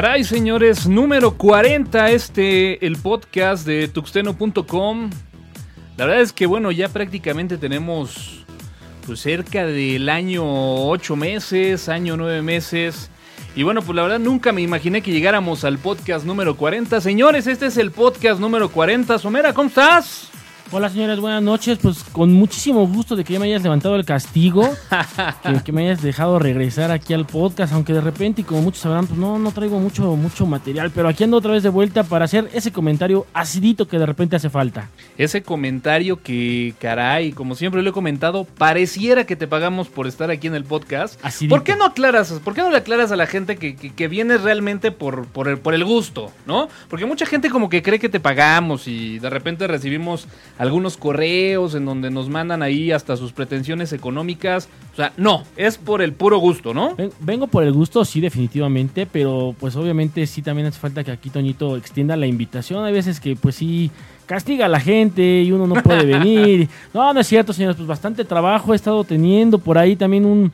Caray, señores, número 40 este, el podcast de tuxteno.com. La verdad es que, bueno, ya prácticamente tenemos pues cerca del año 8 meses, año 9 meses. Y bueno, pues la verdad nunca me imaginé que llegáramos al podcast número 40. Señores, este es el podcast número 40. Somera, ¿cómo estás? Hola señores, buenas noches. Pues con muchísimo gusto de que ya me hayas levantado el castigo, que, que me hayas dejado regresar aquí al podcast, aunque de repente, y como muchos sabrán, pues no, no traigo mucho, mucho material, pero aquí ando otra vez de vuelta para hacer ese comentario acidito que de repente hace falta. Ese comentario que, caray, como siempre lo he comentado, pareciera que te pagamos por estar aquí en el podcast. Acidito. ¿Por qué no aclaras? ¿Por qué no le aclaras a la gente que, que, que vienes realmente por, por, el, por el gusto, ¿no? Porque mucha gente como que cree que te pagamos y de repente recibimos algunos correos en donde nos mandan ahí hasta sus pretensiones económicas. O sea, no, es por el puro gusto, ¿no? Ven- Vengo por el gusto, sí, definitivamente, pero pues obviamente sí también hace falta que aquí Toñito extienda la invitación. Hay veces que pues sí castiga a la gente y uno no puede venir. No, no es cierto, señores, pues bastante trabajo he estado teniendo por ahí también un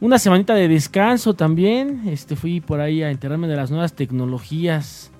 una semanita de descanso también. Este fui por ahí a enterarme de las nuevas tecnologías.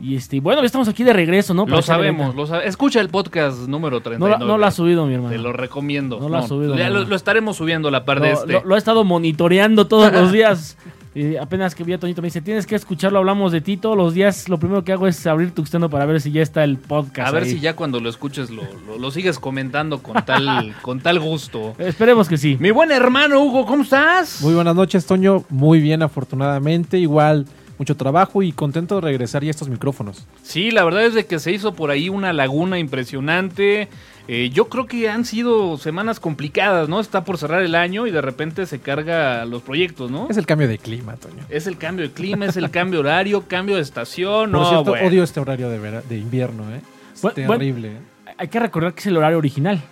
Y este, bueno, ya estamos aquí de regreso, ¿no? Para lo sabemos, lo sabe- Escucha el podcast número No, 39. la- no lo ha subido, mi hermano. Te lo recomiendo. No lo ha subido, ya no. lo, lo estaremos subiendo a la par de Lo, este. lo- lo he estado monitoreando todos los días. Y apenas que vi a Toñito me dice, tienes que escucharlo, hablamos de ti todos los días. Lo primero que hago es abrir Tuxteno para ver si ya está el podcast. a ver ahí. si ya cuando lo escuches lo, lo- lo sigues comentando con tal, con tal gusto. Esperemos que sí. Mi buen hermano Hugo, ¿cómo estás? Muy buenas noches, Toño. Muy bien, afortunadamente. Igual, mucho trabajo y contento de regresar ya a estos micrófonos. Sí, la verdad es de que se hizo por ahí una laguna impresionante. Eh, yo creo que han sido semanas complicadas, ¿no? Está por cerrar el año y de repente se carga los proyectos, ¿no? Es el cambio de clima, Toño. Es el cambio de clima, es el cambio horario, cambio de estación. Por no, cierto, bueno. odio este horario de, vera- de invierno, ¿eh? Es bueno. terrible. Hay que recordar que es el horario original.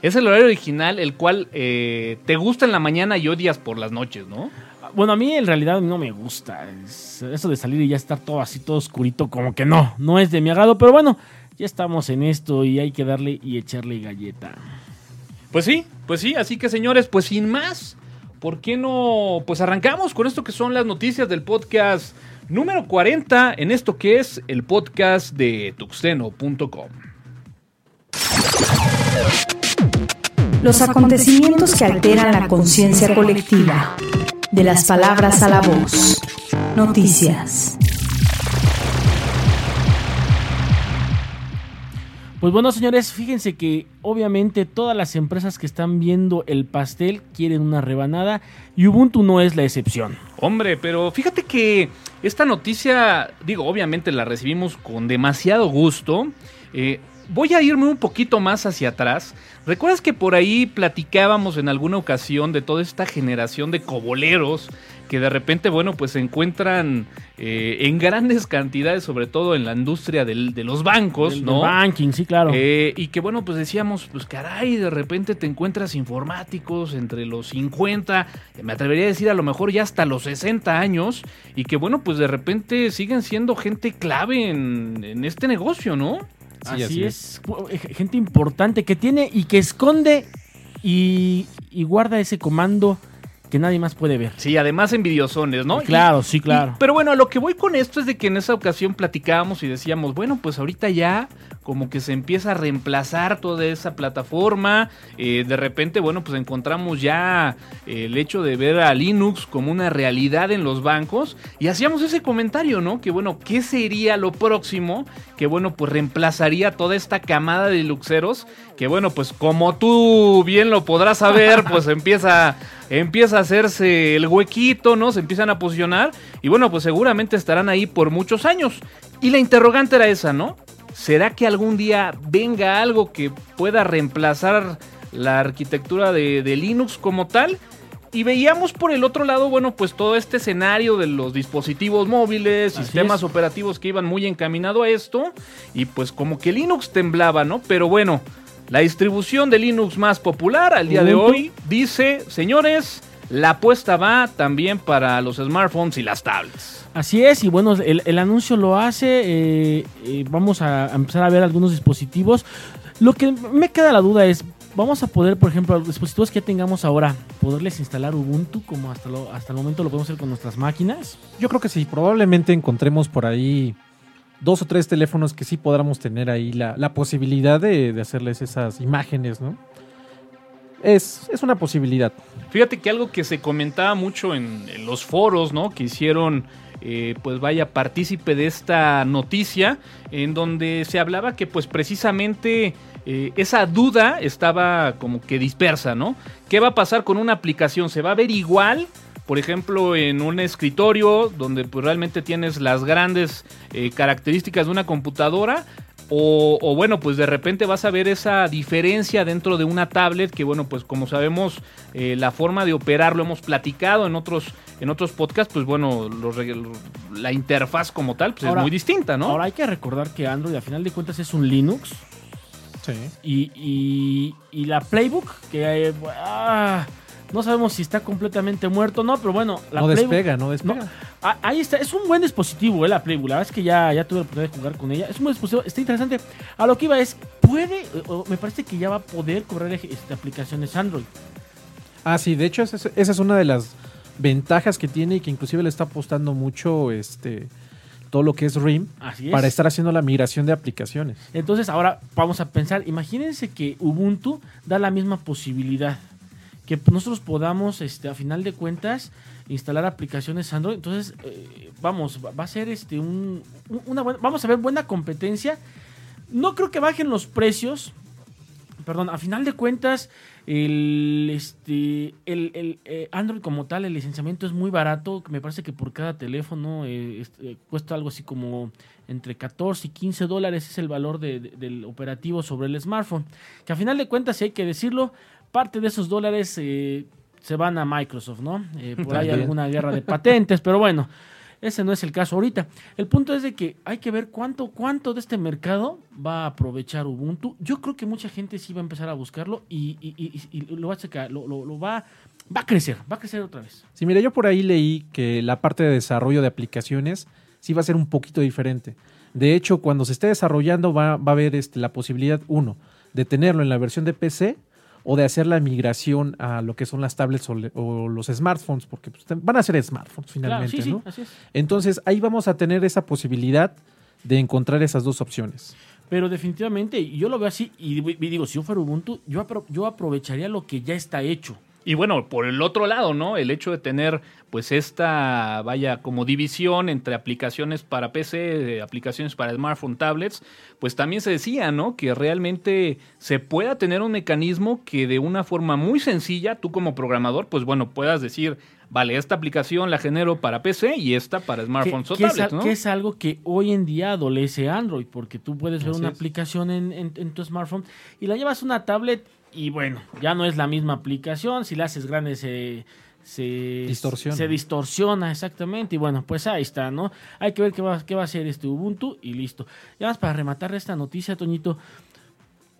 Es el horario original, el cual eh, te gusta en la mañana y odias por las noches, ¿no? Bueno, a mí en realidad no me gusta. Es- eso de salir y ya estar todo así, todo oscurito, como que no, no es de mi agrado. Pero bueno, ya estamos en esto y hay que darle y echarle galleta. Pues sí, pues sí, así que señores, pues sin más, ¿por qué no? Pues arrancamos con esto que son las noticias del podcast número 40 en esto que es el podcast de tuxteno.com. Los acontecimientos que alteran la conciencia colectiva. De las palabras a la voz. Noticias. Pues bueno, señores, fíjense que obviamente todas las empresas que están viendo el pastel quieren una rebanada y Ubuntu no es la excepción. Hombre, pero fíjate que esta noticia, digo, obviamente la recibimos con demasiado gusto. Eh, voy a irme un poquito más hacia atrás. ¿Recuerdas que por ahí platicábamos en alguna ocasión de toda esta generación de coboleros que de repente, bueno, pues se encuentran eh, en grandes cantidades, sobre todo en la industria del- de los bancos, Del- ¿no? del banking, sí, claro. Eh, y que bueno, pues decíamos, pues caray, de repente te encuentras informáticos entre los 50, eh, me atrevería a decir a lo mejor ya hasta los 60 años, y que bueno, pues de repente siguen siendo gente clave en, en este negocio, ¿no? Así, Sí, así es. Eh, Gente importante que tiene y que esconde y, y guarda ese comando que nadie más puede ver. Sí, además envidiosones, ¿no? Claro, sí, Y- claro. pero bueno, a lo que voy con esto es de que en esa ocasión platicábamos y decíamos, bueno, pues ahorita ya como que se empieza a reemplazar toda esa plataforma. eh, de repente, bueno, pues encontramos ya eh, el hecho de ver a Linux como una realidad en los bancos. Y hacíamos ese comentario, ¿no? Que bueno, ¿qué sería lo próximo? Que bueno, pues reemplazaría toda esta camada de luxeros. Que bueno, pues como tú bien lo podrás saber, pues empieza empieza a hacerse el huequito, ¿no? Se empiezan a posicionar y bueno, pues seguramente estarán ahí por muchos años. Y la interrogante era esa, ¿no? ¿Será que algún día venga algo que pueda reemplazar la arquitectura de, de Linux como tal? Y veíamos por el otro lado, bueno, pues todo este escenario de los dispositivos móviles, Así sistemas es. operativos que iban muy encaminado a esto, y pues como que Linux temblaba, ¿no? Pero bueno, la distribución de Linux más popular al día de hoy dice, señores, la apuesta va también para los smartphones y las tablets. Así es, y bueno, el, el anuncio lo hace. eh, eh, vamos a, empezar a ver algunos dispositivos. Lo que me queda la duda es, vamos a poder, por ejemplo, los dispositivos que ya tengamos ahora, poderles instalar Ubuntu como hasta, lo, hasta el momento lo podemos hacer con nuestras máquinas. Yo creo que sí, probablemente encontremos por ahí dos o tres teléfonos que sí podamos tener ahí la, la posibilidad de, de hacerles esas imágenes, ¿no? Es, es una posibilidad. Fíjate que algo que se comentaba mucho en, los foros, ¿no? Que hicieron, eh, pues vaya, partícipe de esta noticia, en donde se hablaba que pues precisamente eh, esa duda estaba como que dispersa, ¿no? ¿Qué va a pasar con una aplicación? ¿Se va a ver igual? Por ejemplo, en un escritorio donde pues realmente tienes las grandes eh, características de una computadora, o, o, bueno, pues de repente vas a ver esa diferencia dentro de una tablet que bueno, pues como sabemos eh, la forma de operar lo hemos platicado en otros en otros podcasts, pues bueno, los, la interfaz como tal pues Ahora- es muy distinta, ¿no? Ahora hay que recordar que Android a final de cuentas es un Linux Sí. y, y- y la Playbook, que eh, ah, no sabemos si está completamente muerto o no, pero bueno, la no Playbook... despega, no despega. Ah, ahí está, es un buen dispositivo, eh, la Playbook. La verdad es que ya, ya tuve la oportunidad de jugar con ella. Es un buen dispositivo, está interesante. A lo que iba es, puede, o me parece que ya va a poder correr este, aplicaciones Android. Ah, sí, de hecho esa es, esa es una de las ventajas que tiene y que inclusive le está apostando mucho este todo lo que es RIM Así es. para estar haciendo la migración de aplicaciones. Entonces ahora vamos a pensar, imagínense que Ubuntu da la misma posibilidad. Que nosotros podamos, este, a final de cuentas, instalar aplicaciones Android. Entonces, eh, vamos, va a ser este un, un- una buena, vamos a ver buena competencia. No creo que bajen los precios. Perdón, a final de cuentas, el, este, el, eh, Android como tal, el licenciamiento es muy barato. Me parece que por cada teléfono eh, cuesta algo así como entre 14 y 15 dólares es el valor de- de- del operativo sobre el smartphone. Que a final de cuentas, si hay que decirlo, parte de esos dólares eh, se van a Microsoft, ¿no? Eh, por ahí alguna guerra de patentes, pero bueno, ese no es el caso ahorita. El punto es de que hay que ver cuánto, cuánto de este mercado va a aprovechar Ubuntu. Yo creo que mucha gente sí va a empezar a buscarlo y, y- y- y lo va a sacar, lo, lo- lo va, va a crecer, va a crecer otra vez. Sí, mira, yo por ahí leí que la parte de desarrollo de aplicaciones sí va a ser un poquito diferente. De hecho, cuando se esté desarrollando va, va a haber este, la posibilidad, uno, de tenerlo en la versión de PC o de hacer la migración a lo que son las tablets o, le- o los smartphones, porque pues, van a ser smartphones finalmente, sí, ¿no? así es. Entonces ahí vamos a tener esa posibilidad de encontrar esas dos opciones. Pero definitivamente, yo lo veo así, y di- y digo, si yo fuera Ubuntu, yo, apro- yo aprovecharía lo que ya está hecho. Y bueno, por el otro lado, ¿no? El hecho de tener, pues, esta, vaya, como división entre aplicaciones para PC, aplicaciones para smartphone, tablets, pues también se decía, ¿no? Que realmente se pueda tener un mecanismo que de una forma muy sencilla, tú como programador, pues bueno, puedas decir, vale, esta aplicación la genero para PC y esta para Que, smartphones o que es, tablets, al- ¿no? que es algo que hoy en día adolece Android, porque tú puedes ver Así una es. aplicación en, en- en tu smartphone y la llevas a una tablet y bueno, ya no es la misma aplicación, si la haces grande se... Se Distorsiona. Se distorsiona, exactamente. Y bueno, pues ahí está, ¿no? Hay que ver qué va, qué va a hacer este Ubuntu y listo. Ya más para rematar esta noticia, Toñito.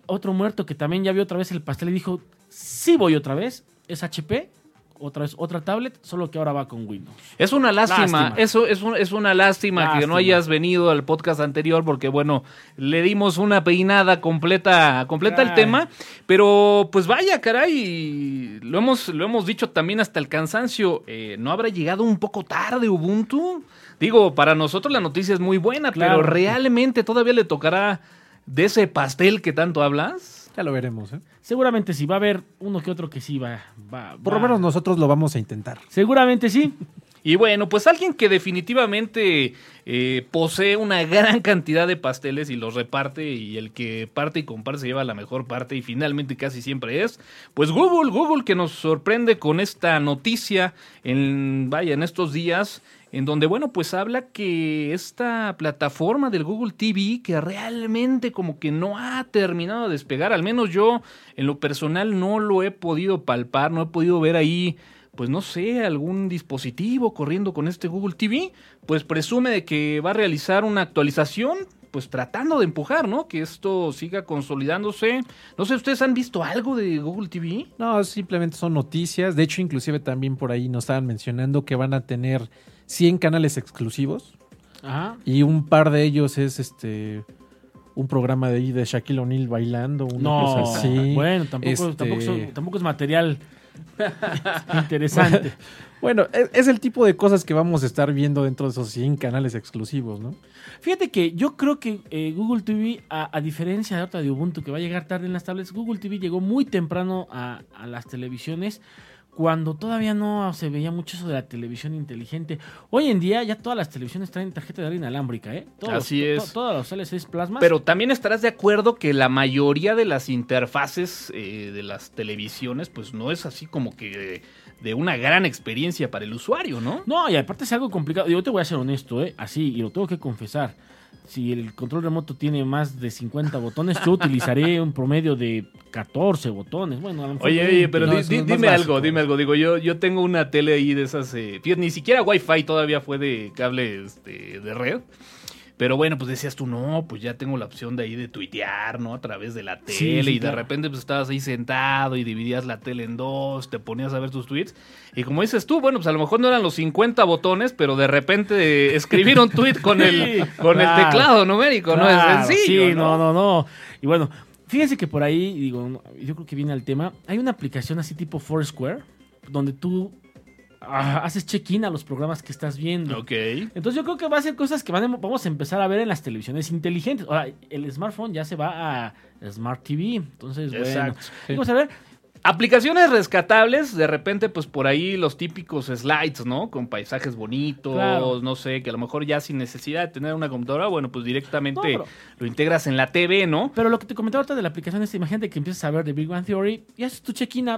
Otro muerto que también ya vio otra vez el pastel y dijo, sí voy otra vez, es HP, otra vez otra tablet, solo que ahora va con Windows. Es una lástima, Lástima. eso es, un- es una lástima, que no hayas venido al podcast anterior porque bueno, le dimos una peinada completa, completa al tema, pero pues vaya, caray, lo hemos, lo hemos dicho también hasta el cansancio, eh, ¿no habrá llegado un poco tarde Ubuntu? Digo, para nosotros la noticia es muy buena, Claro. pero realmente todavía le tocará de ese pastel que tanto hablas. Ya lo veremos. ¿eh? Seguramente sí, va a haber uno que otro que sí va. va Por lo menos nosotros lo vamos a intentar. Seguramente sí. Y bueno, pues alguien que definitivamente eh, posee una gran cantidad de pasteles y los reparte y el que parte y comparte se lleva la mejor parte y finalmente casi siempre es, pues Google, Google que nos sorprende con esta noticia en, vaya, en estos días en donde, bueno, pues habla que esta plataforma del Google TV que realmente como que no ha terminado de despegar, al menos yo en lo personal no lo he podido palpar, no he podido ver ahí pues no sé, algún dispositivo corriendo con este Google TV, pues presume de que va a realizar una actualización, pues tratando de empujar, ¿no? Que esto siga consolidándose. No sé, ¿ustedes han visto algo de Google TV? No, simplemente son noticias. De hecho, inclusive también por ahí nos estaban mencionando que van a tener 100 canales exclusivos Ajá. y un par de ellos es este un programa de ahí de Shaquille O'Neal bailando, una No, cosa así. bueno, tampoco, Este- tampoco, son- tampoco es material interesante. Bueno, es, es el tipo de cosas que vamos a estar viendo dentro de esos 100 canales exclusivos, ¿no? Fíjate que yo creo que eh, Google TV, a, a diferencia de ahorita de Ubuntu, que va a llegar tarde en las tablets, Google TV llegó muy temprano a, a las televisiones cuando todavía no se veía mucho eso de la televisión inteligente. Hoy en día ya todas las televisiones traen tarjeta de aire inalámbrica, ¿eh? Todos, Así es. to- todos los LCDs plasmas. Pero también estarás de acuerdo que la mayoría de las interfaces eh, de las televisiones, pues no es así como que de, de una gran experiencia para el usuario, ¿no? No, y aparte es algo complicado. Yo te voy a ser honesto, ¿eh? Así, y lo tengo que confesar. Si el control remoto tiene más de 50 botones, yo utilizaré un promedio de 14 botones. Bueno, a lo mejor Oye, 20. oye, pero No, di- es di- más dime algo, dime algo. Digo, yo, yo tengo una tele ahí de esas. Eh, ni siquiera Wi-Fi todavía fue de cable este, de red. Pero bueno, pues decías tú, no, pues ya tengo la opción de ahí de tuitear, ¿no? A través de la tele. Sí, sí, y de repente pues estabas ahí sentado y dividías la tele en dos, te ponías a ver tus tweets. Y como dices tú, bueno, pues a lo mejor no eran los 50 botones, pero de repente escribir un tweet con el, con el teclado numérico, ¿no? Es sencillo, Sí, no, no, no. Y bueno, fíjense que por ahí, digo, yo creo que viene al tema. Hay una aplicación así tipo Foursquare, donde tú haces check-in a los programas que estás viendo. Ok. Entonces yo creo que va a ser cosas que van a- vamos a empezar a ver en las televisiones inteligentes. Ahora, el smartphone ya se va a Smart TV. Entonces, bueno, vamos a ver. Aplicaciones rescatables, de repente, pues por ahí los típicos slides, ¿no? Con paisajes bonitos, Claro. no sé, que a lo mejor ya sin necesidad de tener una computadora, bueno, pues directamente No, pero- lo integras en la TV, ¿no? Pero lo que te comentaba ahorita de la aplicación es, imagínate que empiezas a ver de Big Bang Theory y haces tu check-in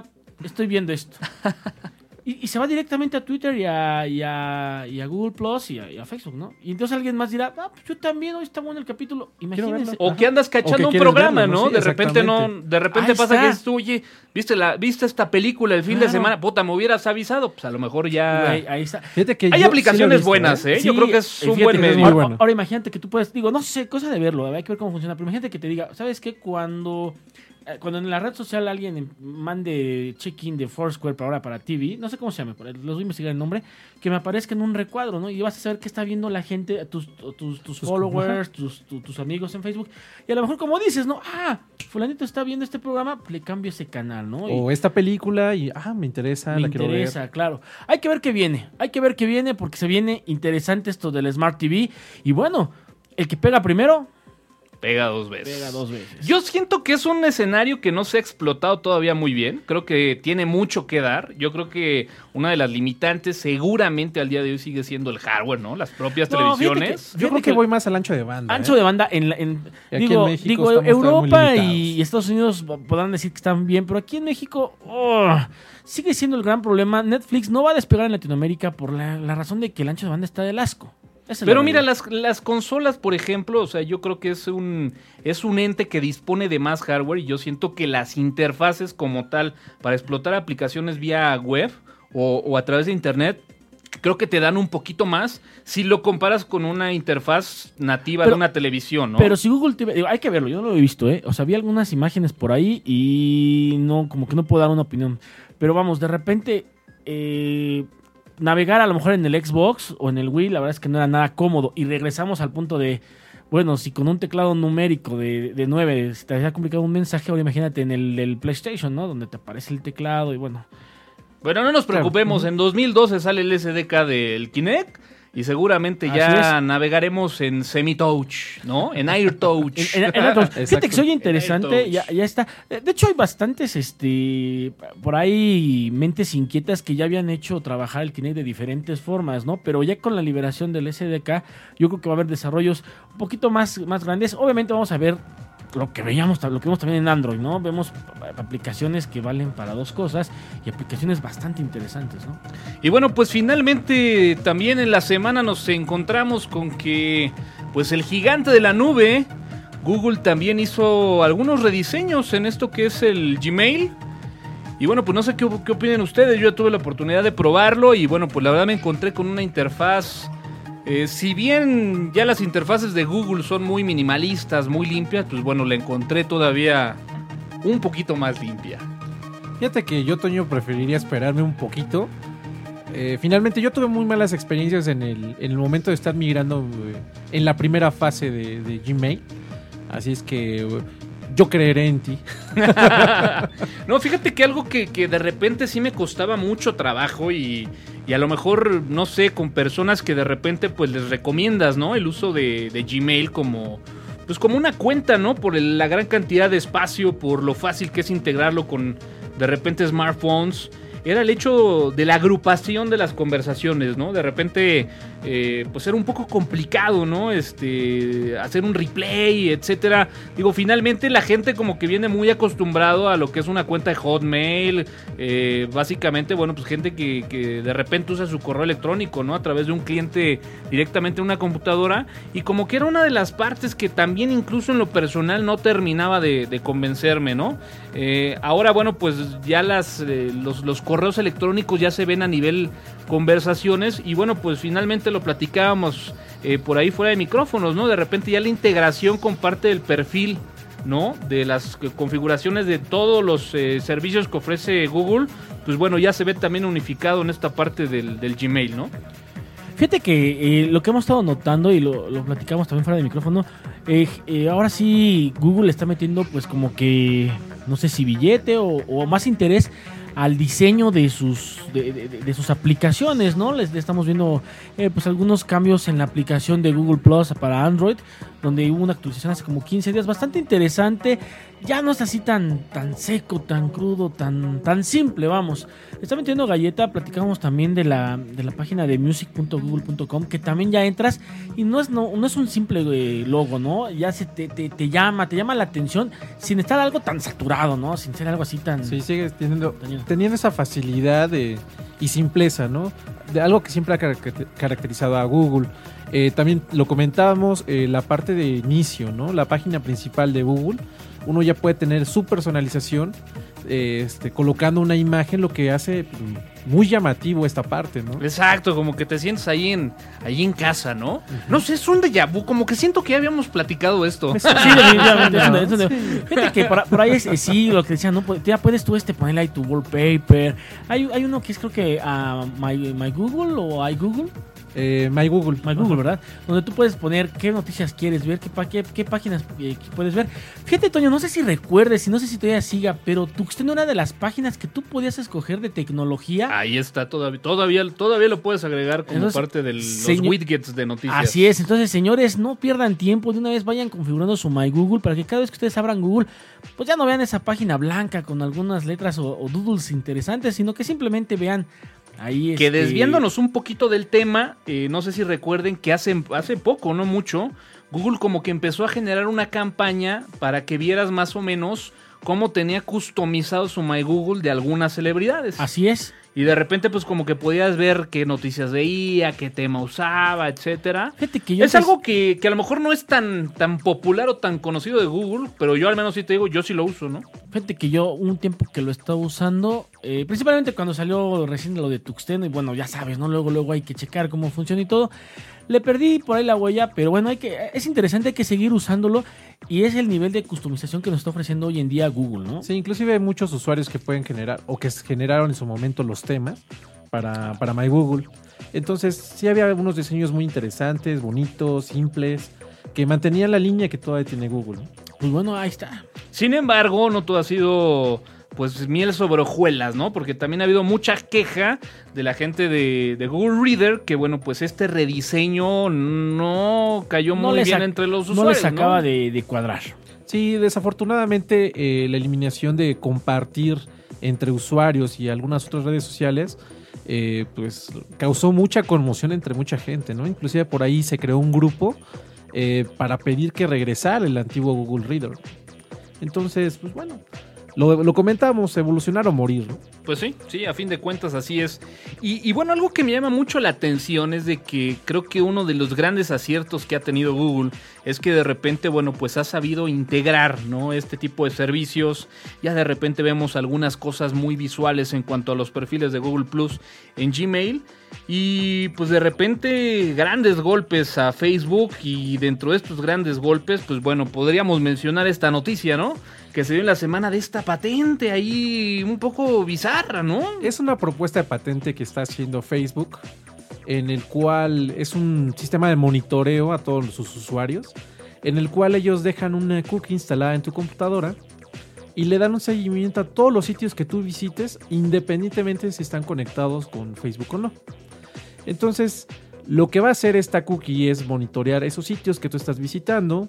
estoy viendo esto. y, y se va directamente a Twitter y a, y a, y a Google Plus y a, y a Facebook, ¿no? Y entonces alguien más dirá, ah, pues yo también, hoy está bueno el capítulo. Imagínense. O que andas que cachando un programa, verlo, ¿no? ¿no? Sí, de repente no, de repente Ahí pasa está. que es tú, oye, ¿viste la, viste esta película el fin de semana? Puta, me hubieras avisado, pues a lo mejor ya. Ahí, ahí está. Fíjate que Hay yo sí aplicaciones visto, buenas, ¿eh? Yo Sí, creo que es un buen medio. muy Ahora, bueno. ahora imagínate que tú puedes, digo, no sé, cosa de verlo, hay que ver cómo funciona, pero imagínate que te diga, ¿sabes qué? Cuando, eh, cuando en la red social alguien em- mande check-in de Foursquare para ahora para TV, no sé cómo se llama, les voy a investigar el nombre, que me aparezca en un recuadro, ¿no? Y vas a saber qué está viendo la gente, tus, tus, tus followers, tus, tu- tus amigos en Facebook. Y a lo mejor como dices, ¿no? Ah, fulanito está viendo este programa, le cambio ese canal, ¿no? Y- O esta película y, ah, me interesa, me la quiero ver. interesa, claro. Hay que ver qué viene. Hay que ver qué viene porque se viene interesante esto del Smart TV. Y bueno, el que pega primero, Pega dos veces. pega dos veces. Yo siento que es un escenario que no se ha explotado todavía muy bien. Creo que tiene mucho que dar. Yo creo que una de las limitantes seguramente al día de hoy sigue siendo el hardware, ¿no? Las propias No, fíjate televisiones. Yo creo que voy más al ancho de banda. Ancho ¿eh? de banda en, la- en- digo, en México digo Europa y Estados Unidos podrán decir que están bien, pero aquí en México oh, sigue siendo el gran problema. Netflix no va a despegar en Latinoamérica por la, la razón de que el ancho de banda está del asco. Pero mira, las, las consolas, por ejemplo, o sea, yo creo que es un, es un ente que dispone de más hardware y yo siento que las interfaces como tal para explotar aplicaciones vía web o, o a través de internet, creo que te dan un poquito más si lo comparas con una interfaz nativa Pero- de una televisión, ¿no? Pero si Google TV, hay que verlo, yo no lo he visto, ¿eh? O sea, vi algunas imágenes por ahí y no, como que no puedo dar una opinión. Pero vamos, de repente, eh, navegar a lo mejor en el Xbox o en el Wii, la verdad es que no era nada cómodo. Y regresamos al punto de, bueno, si con un teclado numérico de, de 9 se te había complicado un mensaje, ahora imagínate en el, PlayStation, ¿no? Donde te aparece el teclado y bueno. Bueno, no nos Claro. preocupemos, en 2012 sale el SDK del Kinect y seguramente Así ya es. navegaremos en semi-touch, ¿no? En AirTouch. En- en- en Fíjate que soy interesante, ya, ya está. De hecho, hay bastantes, este, por ahí mentes inquietas que ya habían hecho trabajar el Kinect de diferentes formas, ¿no? Pero ya con la liberación del SDK, yo creo que va a haber desarrollos un poquito más, más grandes. Obviamente vamos a ver lo que veíamos, lo que vemos también en Android, ¿no? Vemos aplicaciones que valen para dos cosas y aplicaciones bastante interesantes, ¿no? Y bueno, pues finalmente también en la semana nos encontramos con que pues el gigante de la nube, Google también hizo algunos rediseños en esto que es el Gmail. Y bueno, pues no sé qué, qué opinan ustedes, yo tuve la oportunidad de probarlo y bueno, pues la verdad me encontré con una interfaz, eh, si bien ya las interfaces de Google son muy minimalistas, muy limpias, pues bueno, la encontré todavía un poquito más limpia. Fíjate que yo, Toño, preferiría esperarme un poquito. Eh, finalmente, yo tuve muy malas experiencias en el, en el momento de estar migrando eh, en la primera fase de, Gmail Así es que yo creeré en ti. no, fíjate que algo que, que, de repente sí me costaba mucho trabajo y, y, a lo mejor, no sé, con personas que de repente pues les recomiendas, ¿no? El uso de, de Gmail como, pues como una cuenta, ¿no? Por la gran cantidad de espacio, por lo fácil que es integrarlo con de repente smartphones era el hecho de la agrupación de las conversaciones, ¿no? De repente, eh, pues era un poco complicado, ¿no? Este, hacer un replay, etcétera. Digo, finalmente la gente como que viene muy acostumbrado a lo que es una cuenta de Hotmail, eh, básicamente, bueno, pues gente que, que, de repente usa su correo electrónico, ¿no? A través de un cliente directamente en una computadora, y como que era una de las partes que también incluso en lo personal no terminaba de, convencerme, ¿no? Eh, ahora, bueno, pues ya las, los, los correos electrónicos ya se ven a nivel conversaciones y bueno, pues finalmente lo platicábamos eh, por ahí fuera de micrófonos, ¿no? De repente ya la integración con parte del perfil, ¿no? De las configuraciones de todos los eh, servicios que ofrece Google, pues bueno, ya se ve también unificado en esta parte del, del Gmail, ¿no? Fíjate que eh, lo que hemos estado notando y lo, platicamos también fuera de micrófono, eh, ahora sí Google está metiendo pues como que, no sé si billete o más interés al diseño de sus de, sus aplicaciones, ¿no? Les estamos viendo eh, pues algunos cambios en la aplicación de Google Plus para Android, donde hubo una actualización hace como 15 días bastante interesante. Ya no es así tan tan seco, tan crudo, tan tan simple, vamos. Está metiendo galleta, platicamos también de la de la página de music.google.com que también ya entras y no es no, no es un simple eh, logo, ¿no? Ya se te, te, te, llama, te llama la atención sin estar algo tan saturado, ¿no? Sin ser algo así tan Sí, sigues teniendo teniendo esa facilidad de, y simpleza, ¿no? De algo que siempre ha caracterizado a Google. Eh, también lo comentábamos, eh, la parte de inicio, ¿no? La página principal de Google. Uno ya puede tener su personalización, eh, este, colocando una imagen, lo que hace pues, muy llamativo esta parte, ¿no? Exacto, como que te sientes ahí en, ahí en casa, ¿no? Uh -huh. No sé, es un déjà vu, como que siento que ya habíamos platicado esto. Sí, definitivamente. fíjate que por, por ahí es, es, sí, lo que decía, ¿no? Ya puedes tú este ponerle ahí tu wallpaper. Hay, hay uno que es creo que uh, My, My Google o iGoogle. Eh, My Google. My Google, ¿verdad? Donde tú puedes poner qué noticias quieres ver, qué, qué, qué páginas eh, puedes ver. Fíjate, Toño, no sé si recuerdes y no sé si todavía siga, pero Tuxteno era de las páginas que tú podías escoger de tecnología. Ahí está, todavía, todavía, todavía lo puedes agregar como entonces, parte de los widgets de noticias. Así es, entonces, señores, no pierdan tiempo, de una vez vayan configurando su My Google para que cada vez que ustedes abran Google, pues ya no vean esa página blanca con algunas letras o, o doodles interesantes, sino que simplemente vean Ahí que este... desviándonos un poquito del tema, eh, no sé si recuerden que hace, hace poco, no mucho, Google como que empezó a generar una campaña para que vieras más o menos cómo tenía customizado su My Google de algunas celebridades. Así es. Y de repente, pues como que podías ver qué noticias veía, qué tema usaba, etcétera. Fíjate que yo es algo que, que, a lo mejor no es tan, tan popular o tan conocido de Google, pero yo al menos sí te digo, yo sí lo uso, ¿no? Fíjate que yo un tiempo que lo estaba usando, eh, principalmente cuando salió recién lo de Tuxteno, y bueno, ya sabes, ¿no? Luego, luego hay que checar cómo funciona y todo. Le perdí por ahí la huella, pero bueno, hay que, es interesante, hay que seguir usándolo y es el nivel de customización que nos está ofreciendo hoy en día Google, ¿no? Sí, inclusive hay muchos usuarios que pueden generar o que generaron en su momento los temas para, para My Google. Entonces, sí había unos diseños muy interesantes, bonitos, simples, que mantenían la línea que todavía tiene Google. Pues bueno, ahí está. Sin embargo, no todo ha sido pues miel sobre hojuelas, ¿no? Porque también ha habido mucha queja de la gente de, de Google Reader que, bueno, pues este rediseño no cayó no muy bien entre los usuarios. No les acaba ¿no? de, de, cuadrar. Sí, desafortunadamente eh, la eliminación de compartir entre usuarios y algunas otras redes sociales eh, pues causó mucha conmoción entre mucha gente, ¿no? Inclusive por ahí se creó un grupo eh, para pedir que regresara el antiguo Google Reader. Entonces, pues bueno, lo, lo comentamos, evolucionar o morir, ¿no? Pues sí, sí, a fin de cuentas así es. Y, y, bueno, algo que me llama mucho la atención es de que creo que uno de los grandes aciertos que ha tenido Google es que de repente, bueno, pues ha sabido integrar, ¿no? Este tipo de servicios. Ya de repente vemos algunas cosas muy visuales en cuanto a los perfiles de Google Plus en Gmail. Y pues de repente grandes golpes a Facebook y dentro de estos grandes golpes, pues bueno, podríamos mencionar esta noticia, ¿no? Que se dio en la semana de esta patente ahí un poco bizarra, ¿no? Es una propuesta de patente que está haciendo Facebook, en el cual es un sistema de monitoreo a todos sus usuarios, en el cual ellos dejan una cookie instalada en tu computadora y le dan un seguimiento a todos los sitios que tú visites, independientemente si están conectados con Facebook o no. Entonces, lo que va a hacer esta cookie es monitorear esos sitios que tú estás visitando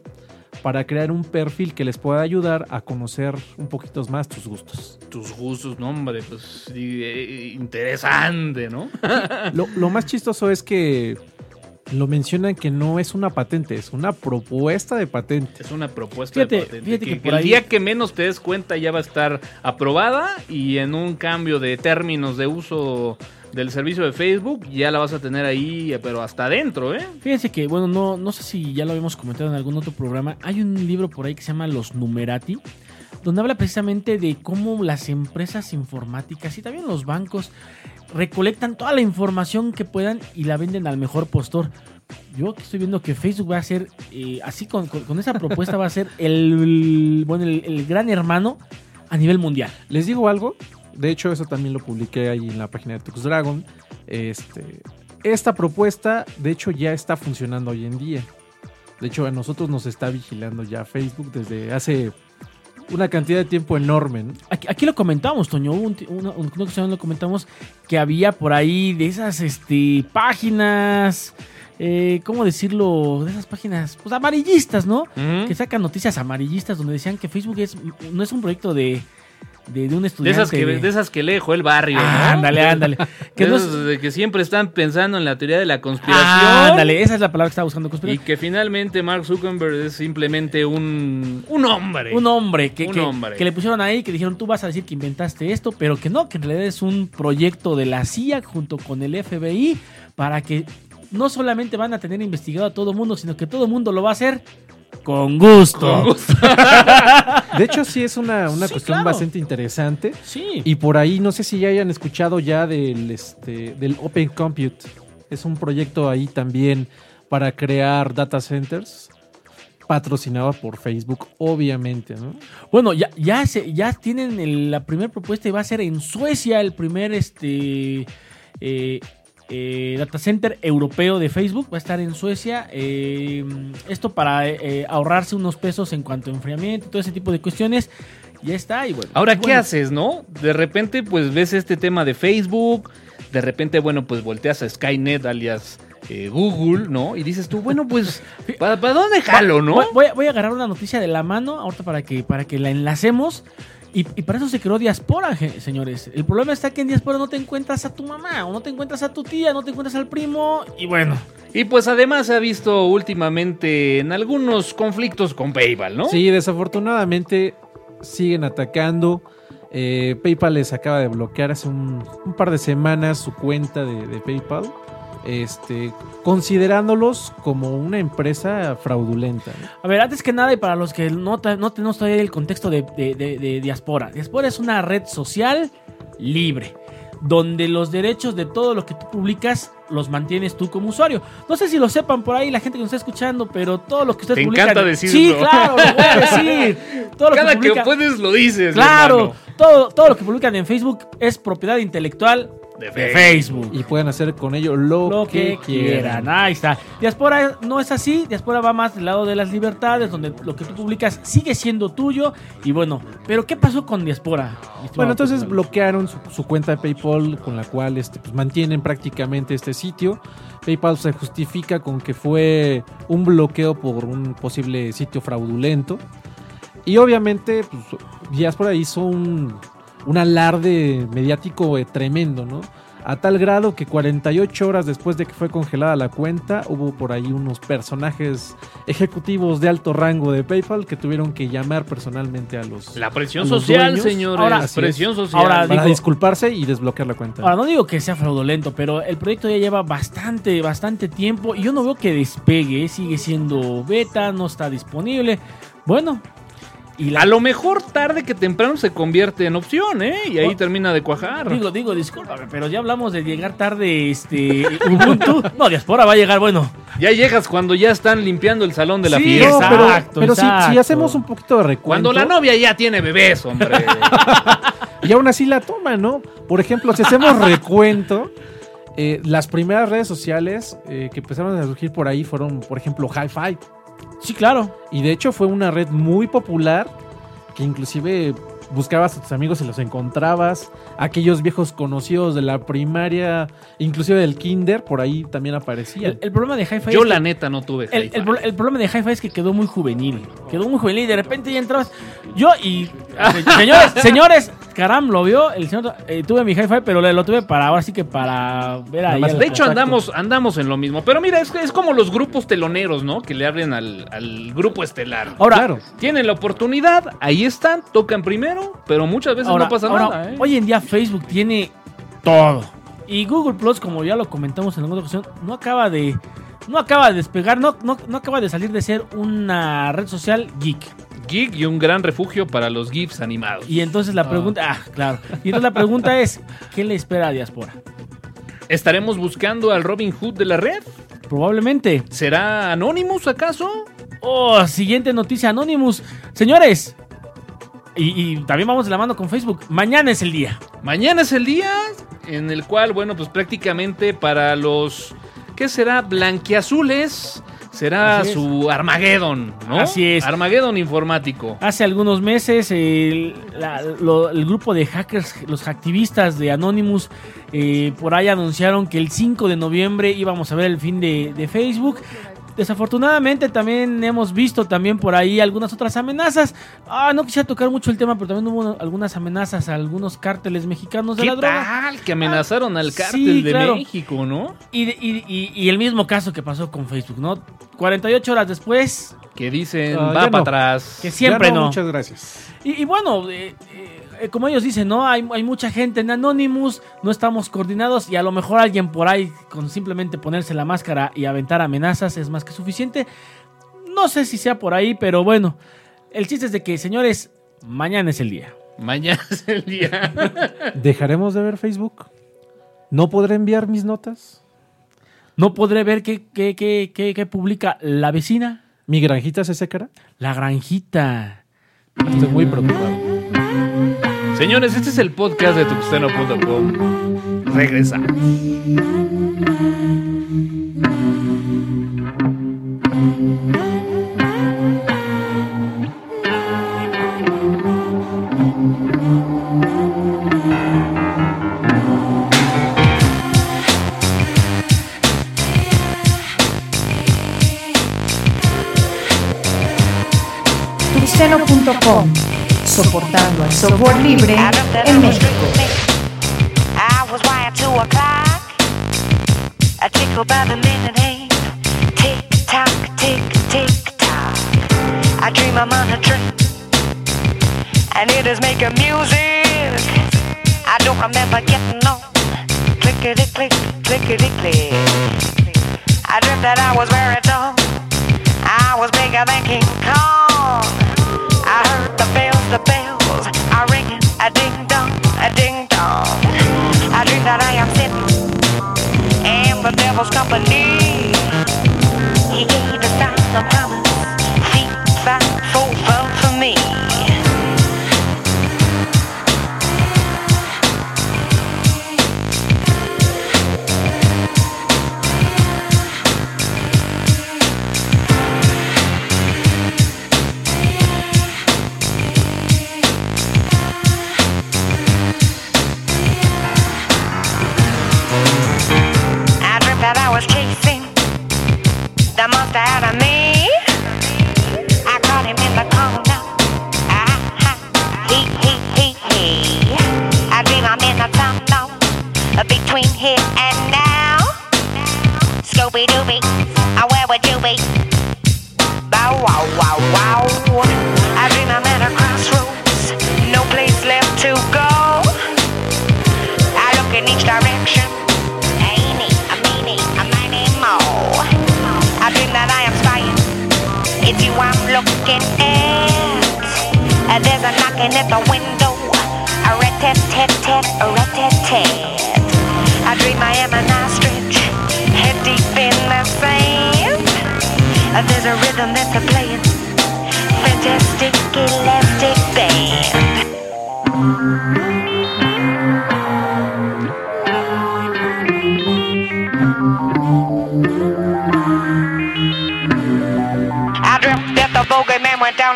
para crear un perfil que les pueda ayudar a conocer un poquito más tus gustos. Tus gustos, no, hombre, pues eh, interesante, ¿no? Lo, lo más chistoso es que lo mencionan que no es una patente, es una propuesta de patente. Es una propuesta Fíjate, de patente. fíjate que que por el ahí- día que menos te des cuenta ya va a estar aprobada y en un cambio de términos de uso del servicio de Facebook ya la vas a tener ahí, eh, pero hasta adentro, ¿eh? Fíjense que, bueno, no, no sé si ya lo habíamos comentado en algún otro programa. Hay un libro por ahí que se llama Los Numerati, donde habla precisamente de cómo las empresas informáticas y también los bancos recolectan toda la información que puedan y la venden al mejor postor. Yo que estoy viendo que Facebook va a ser, eh, así con, con- con esa propuesta, va a ser el, bueno, el, el gran hermano a nivel mundial. Les digo algo, de hecho eso también lo publiqué ahí en la página de Tux Dragon. Este, esta propuesta, de hecho, ya está funcionando hoy en día. De hecho, a nosotros nos está vigilando ya Facebook desde hace una cantidad de tiempo enorme. ¿no? Aquí, aquí lo comentamos, Toño. Hubo un, una, lo comentamos que había por ahí de esas este, páginas. eh, ¿Cómo decirlo? De esas páginas pues, amarillistas, ¿no? Que sacan noticias amarillistas donde decían que Facebook es, no es un proyecto de, de, de un De estudiante. esas, que, de esas que lee el barrio, ¿no? Ah, ándale, ándale. Que De no esas de que siempre están pensando en la teoría de la conspiración. Ah, ándale, esa es la palabra que estaba buscando. Y conspiración. que finalmente Mark Zuckerberg es simplemente un, un hombre. Un hombre, que, Un que- hombre. que le pusieron ahí, que dijeron, tú vas a decir que inventaste esto, pero que no, que en realidad es un proyecto de la CIA junto con el FBI para que no solamente van a tener investigado a todo mundo, sino que todo mundo lo va a hacer con gusto. Con gusto. De hecho, sí es una, una Sí, cuestión claro. bastante interesante. Sí. Y por ahí, no sé si ya hayan escuchado ya del, este, del Open Compute. Es un proyecto ahí también para crear data centers. Patrocinado por Facebook, obviamente, ¿no? Bueno, ya, ya, se, ya tienen el- la primera propuesta y va a ser en Suecia el primer este eh, eh, data center europeo de Facebook. Va a estar en Suecia. eh, esto para eh, ahorrarse unos pesos en cuanto a enfriamiento y todo ese tipo de cuestiones. Ya está. Y bueno, Ahora, bueno, ¿qué haces, no? De repente, pues ves este tema de Facebook. De repente, bueno, pues volteas a Skynet, alias eh, Google, ¿no? Y dices tú, bueno, pues, ¿para, para dónde jalo, no? Voy, voy a, voy a agarrar una noticia de la mano ahorita para que, para que la enlacemos. Y, y para eso se creó Diaspora, je- señores. El problema está que en Diaspora no te encuentras a tu mamá, o no te encuentras a tu tía, no te encuentras al primo. Y bueno, Y pues además se ha visto últimamente en algunos conflictos con PayPal, ¿no? Sí, desafortunadamente siguen atacando. Eh, PayPal les acaba de bloquear hace un, un par de semanas su cuenta de, de PayPal, este, considerándolos como una empresa fraudulenta. ¿no? a ver, antes que nada, y para los que no, no tenemos todavía el contexto de, de- de- de Diaspora. Diaspora es una red social libre. Donde los derechos de todo lo que tú publicas los mantienes tú como usuario. No sé si lo sepan por ahí la gente que nos está escuchando, pero todo lo que ustedes Te publican. encanta decirlo. Sí, claro, lo voy a decir. Todo lo Cada que, publican- puedes lo dices. Claro, todo, todo lo que publican en Facebook es propiedad intelectual De Facebook. Y pueden hacer con ello lo, Lo que quieran. Ahí está. Diaspora no es así. Diaspora va más del lado de las libertades, donde lo que tú publicas sigue siendo tuyo. Y bueno, pero ¿qué pasó con Diaspora? Bueno, entonces bloquearon su, su cuenta de PayPal con la cual este, pues, mantienen prácticamente este sitio. PayPal se justifica con que fue un bloqueo por un posible sitio fraudulento. Y obviamente, pues, Diaspora hizo un, un alarde mediático eh, tremendo, ¿no? A tal grado que 48 horas después de que fue congelada la cuenta, hubo por ahí unos personajes ejecutivos de alto rango de PayPal que tuvieron que llamar personalmente a los La presión los social, dueños. señores. Ahora- Así presión es. social. Ahora, para digo- disculparse y desbloquear la cuenta. Ahora, no digo que sea fraudulento, pero el proyecto ya lleva bastante, bastante tiempo y yo no veo que despegue. ¿eh? Sigue siendo beta, no está disponible. Bueno, y la A lo mejor tarde que temprano se convierte en opción, ¿eh? Y ahí Oh. termina de cuajar. Digo, digo, discúlpame, pero ya hablamos de llegar tarde, este, Ubuntu. No, Diaspora va a llegar, bueno. Ya llegas cuando ya están limpiando el salón de la Sí, fiesta. No, pero, Exacto, pero si- hacemos un poquito de recuento. Cuando la novia ya tiene bebés, hombre. Y aún así la toma, ¿no? Por ejemplo, si hacemos recuento, eh, las primeras redes sociales eh, que empezaron a surgir por ahí fueron, por ejemplo, Hi-Fi. Sí, claro. Y de hecho fue una red muy popular que inclusive buscabas a tus amigos y los encontrabas. Aquellos viejos conocidos de la primaria, inclusive del kinder, por ahí también aparecían. El, el problema de Hi-Fi Yo es la que- neta no tuve. el, problema de Hi-Fi es que quedó muy juvenil. Quedó muy juvenil y de repente ya entrabas. Yo y. se- señores, señores, caram, lo vio. El señor, eh, tuve mi Hi-Fi, pero lo, lo tuve para ahora sí que para ver ahí. más al De hecho, contacto. andamos, andamos en lo mismo. Pero mira, es, es como los grupos teloneros, ¿no? Que le abren al, al grupo estelar. Ahora, Claro. Tienen la oportunidad, ahí están, tocan primero, pero muchas veces ahora, no pasa ahora, nada, ¿eh? hoy en día Facebook tiene todo. Y Google Plus, como ya lo comentamos en alguna ocasión, no acaba de. No acaba de despegar, no, no, no acaba de salir de ser una red social geek. Geek y un gran refugio para los GIFs animados. Y entonces la pregunta. Ah, claro. Y entonces la pregunta es: ¿qué le espera a Diaspora? ¿Estaremos buscando al Robin Hood de la red? Probablemente. ¿Será Anonymous acaso? Oh, siguiente noticia, Anonymous. Señores, y, y también vamos de la mano con Facebook. Mañana es el día. Mañana es el día en el cual, bueno, pues prácticamente para los, ¿qué será? Blanquiazules, será su Armageddon, ¿no? Así es. Armageddon informático. Hace algunos meses el, la- lo- el grupo de hackers, los activistas de Anonymous, eh, por ahí anunciaron que el 5 de noviembre íbamos a ver el fin de, de Facebook. Desafortunadamente también hemos visto también por ahí algunas otras amenazas. Ah, no quisiera tocar mucho el tema, pero también hubo algunas amenazas a algunos cárteles mexicanos de ¿Qué la droga. tal? Que amenazaron al sí, cártel de claro. México, ¿no? Y, y- y- y el mismo caso que pasó con Facebook, ¿no? 48 horas después, Que dicen, Ah, va para no. atrás. que siempre Ya no. Muchas gracias. Y, y bueno, eh, eh, como ellos dicen, ¿no? Hay, hay mucha gente en Anonymous, no estamos coordinados y a lo mejor alguien por ahí con simplemente ponerse la máscara y aventar amenazas es más que suficiente. No sé si sea por ahí, pero bueno, el chiste es de que, señores, mañana es el día. Mañana es el día. ¿Dejaremos de ver Facebook? ¿No podré enviar mis notas? No podré ver qué, qué, qué, qué- qué publica la vecina, ¿Mi granjita se secará? la granjita. Estoy muy preocupado. Señores, este es el podcast de tuxteno.com. Regresamos. Tuxteno.com, soportando el software libre en México. I was wired to a clock. A tickle by the minute hand. Tick tock, tick, tick tock. I dream I'm on a train. And it is making music. I don't remember getting on. Clickety click, clickety click. I dreamt that I was very tall. I was bigger than King a ding dong, a ding dong. I dream that I am sitting in the devil's company.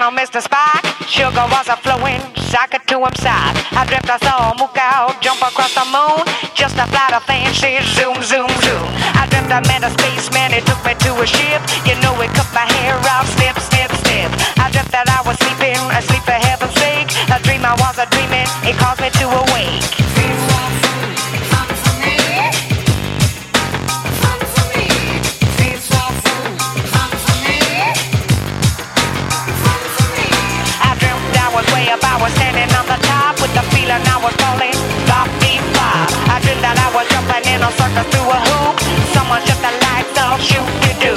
Sugar was a flowing, sock it to him side. I dreamt I saw him mook out, jump across the moon. Just a flight of fancy, zoom, zoom, zoom. I dreamt I met a spaceman, he took me to a ship. You know, he cut my hair off, snip, snip, snip. I dreamt that I was sleeping, asleep for heaven's sake. A dream I was a dreaming, it caused me to awake. Was jumping in a circus through a hoop. Someone shut the lights off, shoot the do.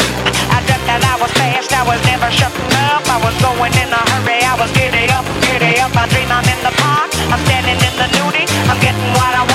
I dreamt that I was fast, I was never shutting up. I was going in a hurry, I was giddy up, giddy up. I dream I'm in the park, I'm standing in the nudie. I'm getting what I wanted,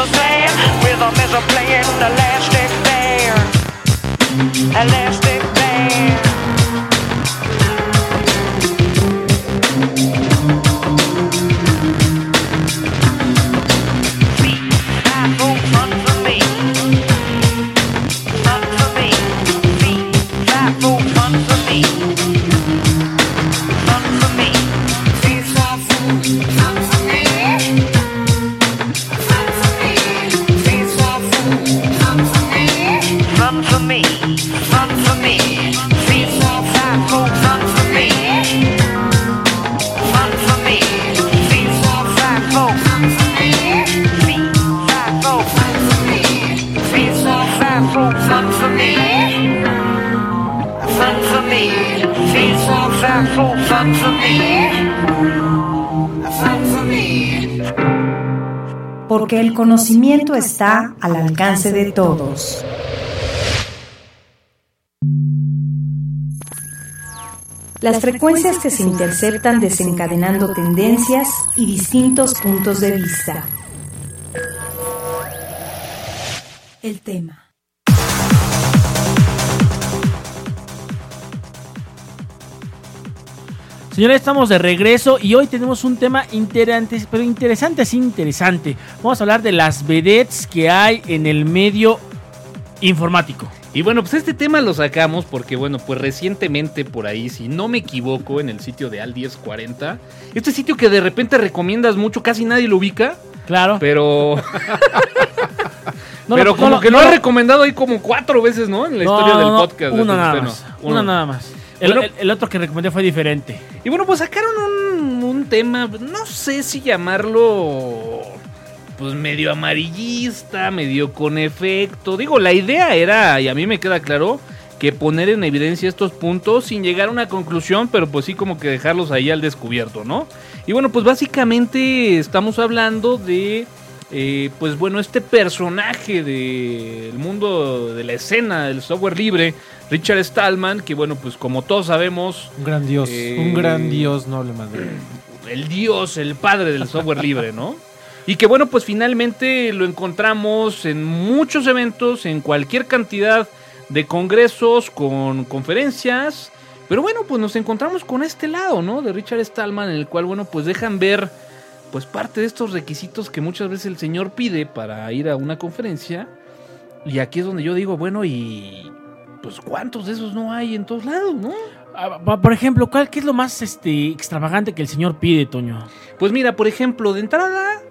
the same. Rhythm is a play in the land. Porque el conocimiento está al alcance de todos. Las frecuencias que se interceptan desencadenando tendencias y distintos puntos de vista. El tema. Señores, estamos de regreso y hoy tenemos un tema interesante, pero interesante, así interesante. Vamos a hablar de las vedettes que hay en el medio informático. Y bueno, pues este tema lo sacamos porque, bueno, pues recientemente por ahí, si no me equivoco, en el sitio de Al 1040, este sitio que de repente recomiendas mucho, casi nadie lo ubica, Claro. pero, No, pero no, como no, que lo ha recomendado ahí como cuatro veces, ¿no? En la historia del podcast. Una nada Felipe, más. Una nada más. El, Bueno. el- el otro que recomendé fue diferente. Y bueno, pues sacaron un, un tema, no sé si llamarlo pues medio amarillista, medio con efecto. Digo, la idea era, y a mí me queda claro, que poner en evidencia estos puntos sin llegar a una conclusión, pero pues sí como que dejarlos ahí al descubierto, ¿no? Y bueno, pues básicamente estamos hablando de, eh, pues bueno, este personaje del mundo de la escena del software libre, Richard Stallman, que bueno, pues como todos sabemos, Un gran dios, Eh, un gran dios, no hable más de él. el dios, el padre del software libre, ¿no? Y que bueno, pues finalmente lo encontramos en muchos eventos, en cualquier cantidad de congresos, con conferencias. Pero bueno, pues nos encontramos con este lado, ¿no? De Richard Stallman, en el cual, bueno, pues dejan ver pues parte de estos requisitos que muchas veces el señor pide para ir a una conferencia. Y aquí es donde yo digo, bueno, y pues cuántos de esos no hay en todos lados, ¿no? Ah, Por ejemplo, ¿cuál, ¿qué es lo más este, extravagante que el señor pide, Toño? Pues mira, por ejemplo, de entrada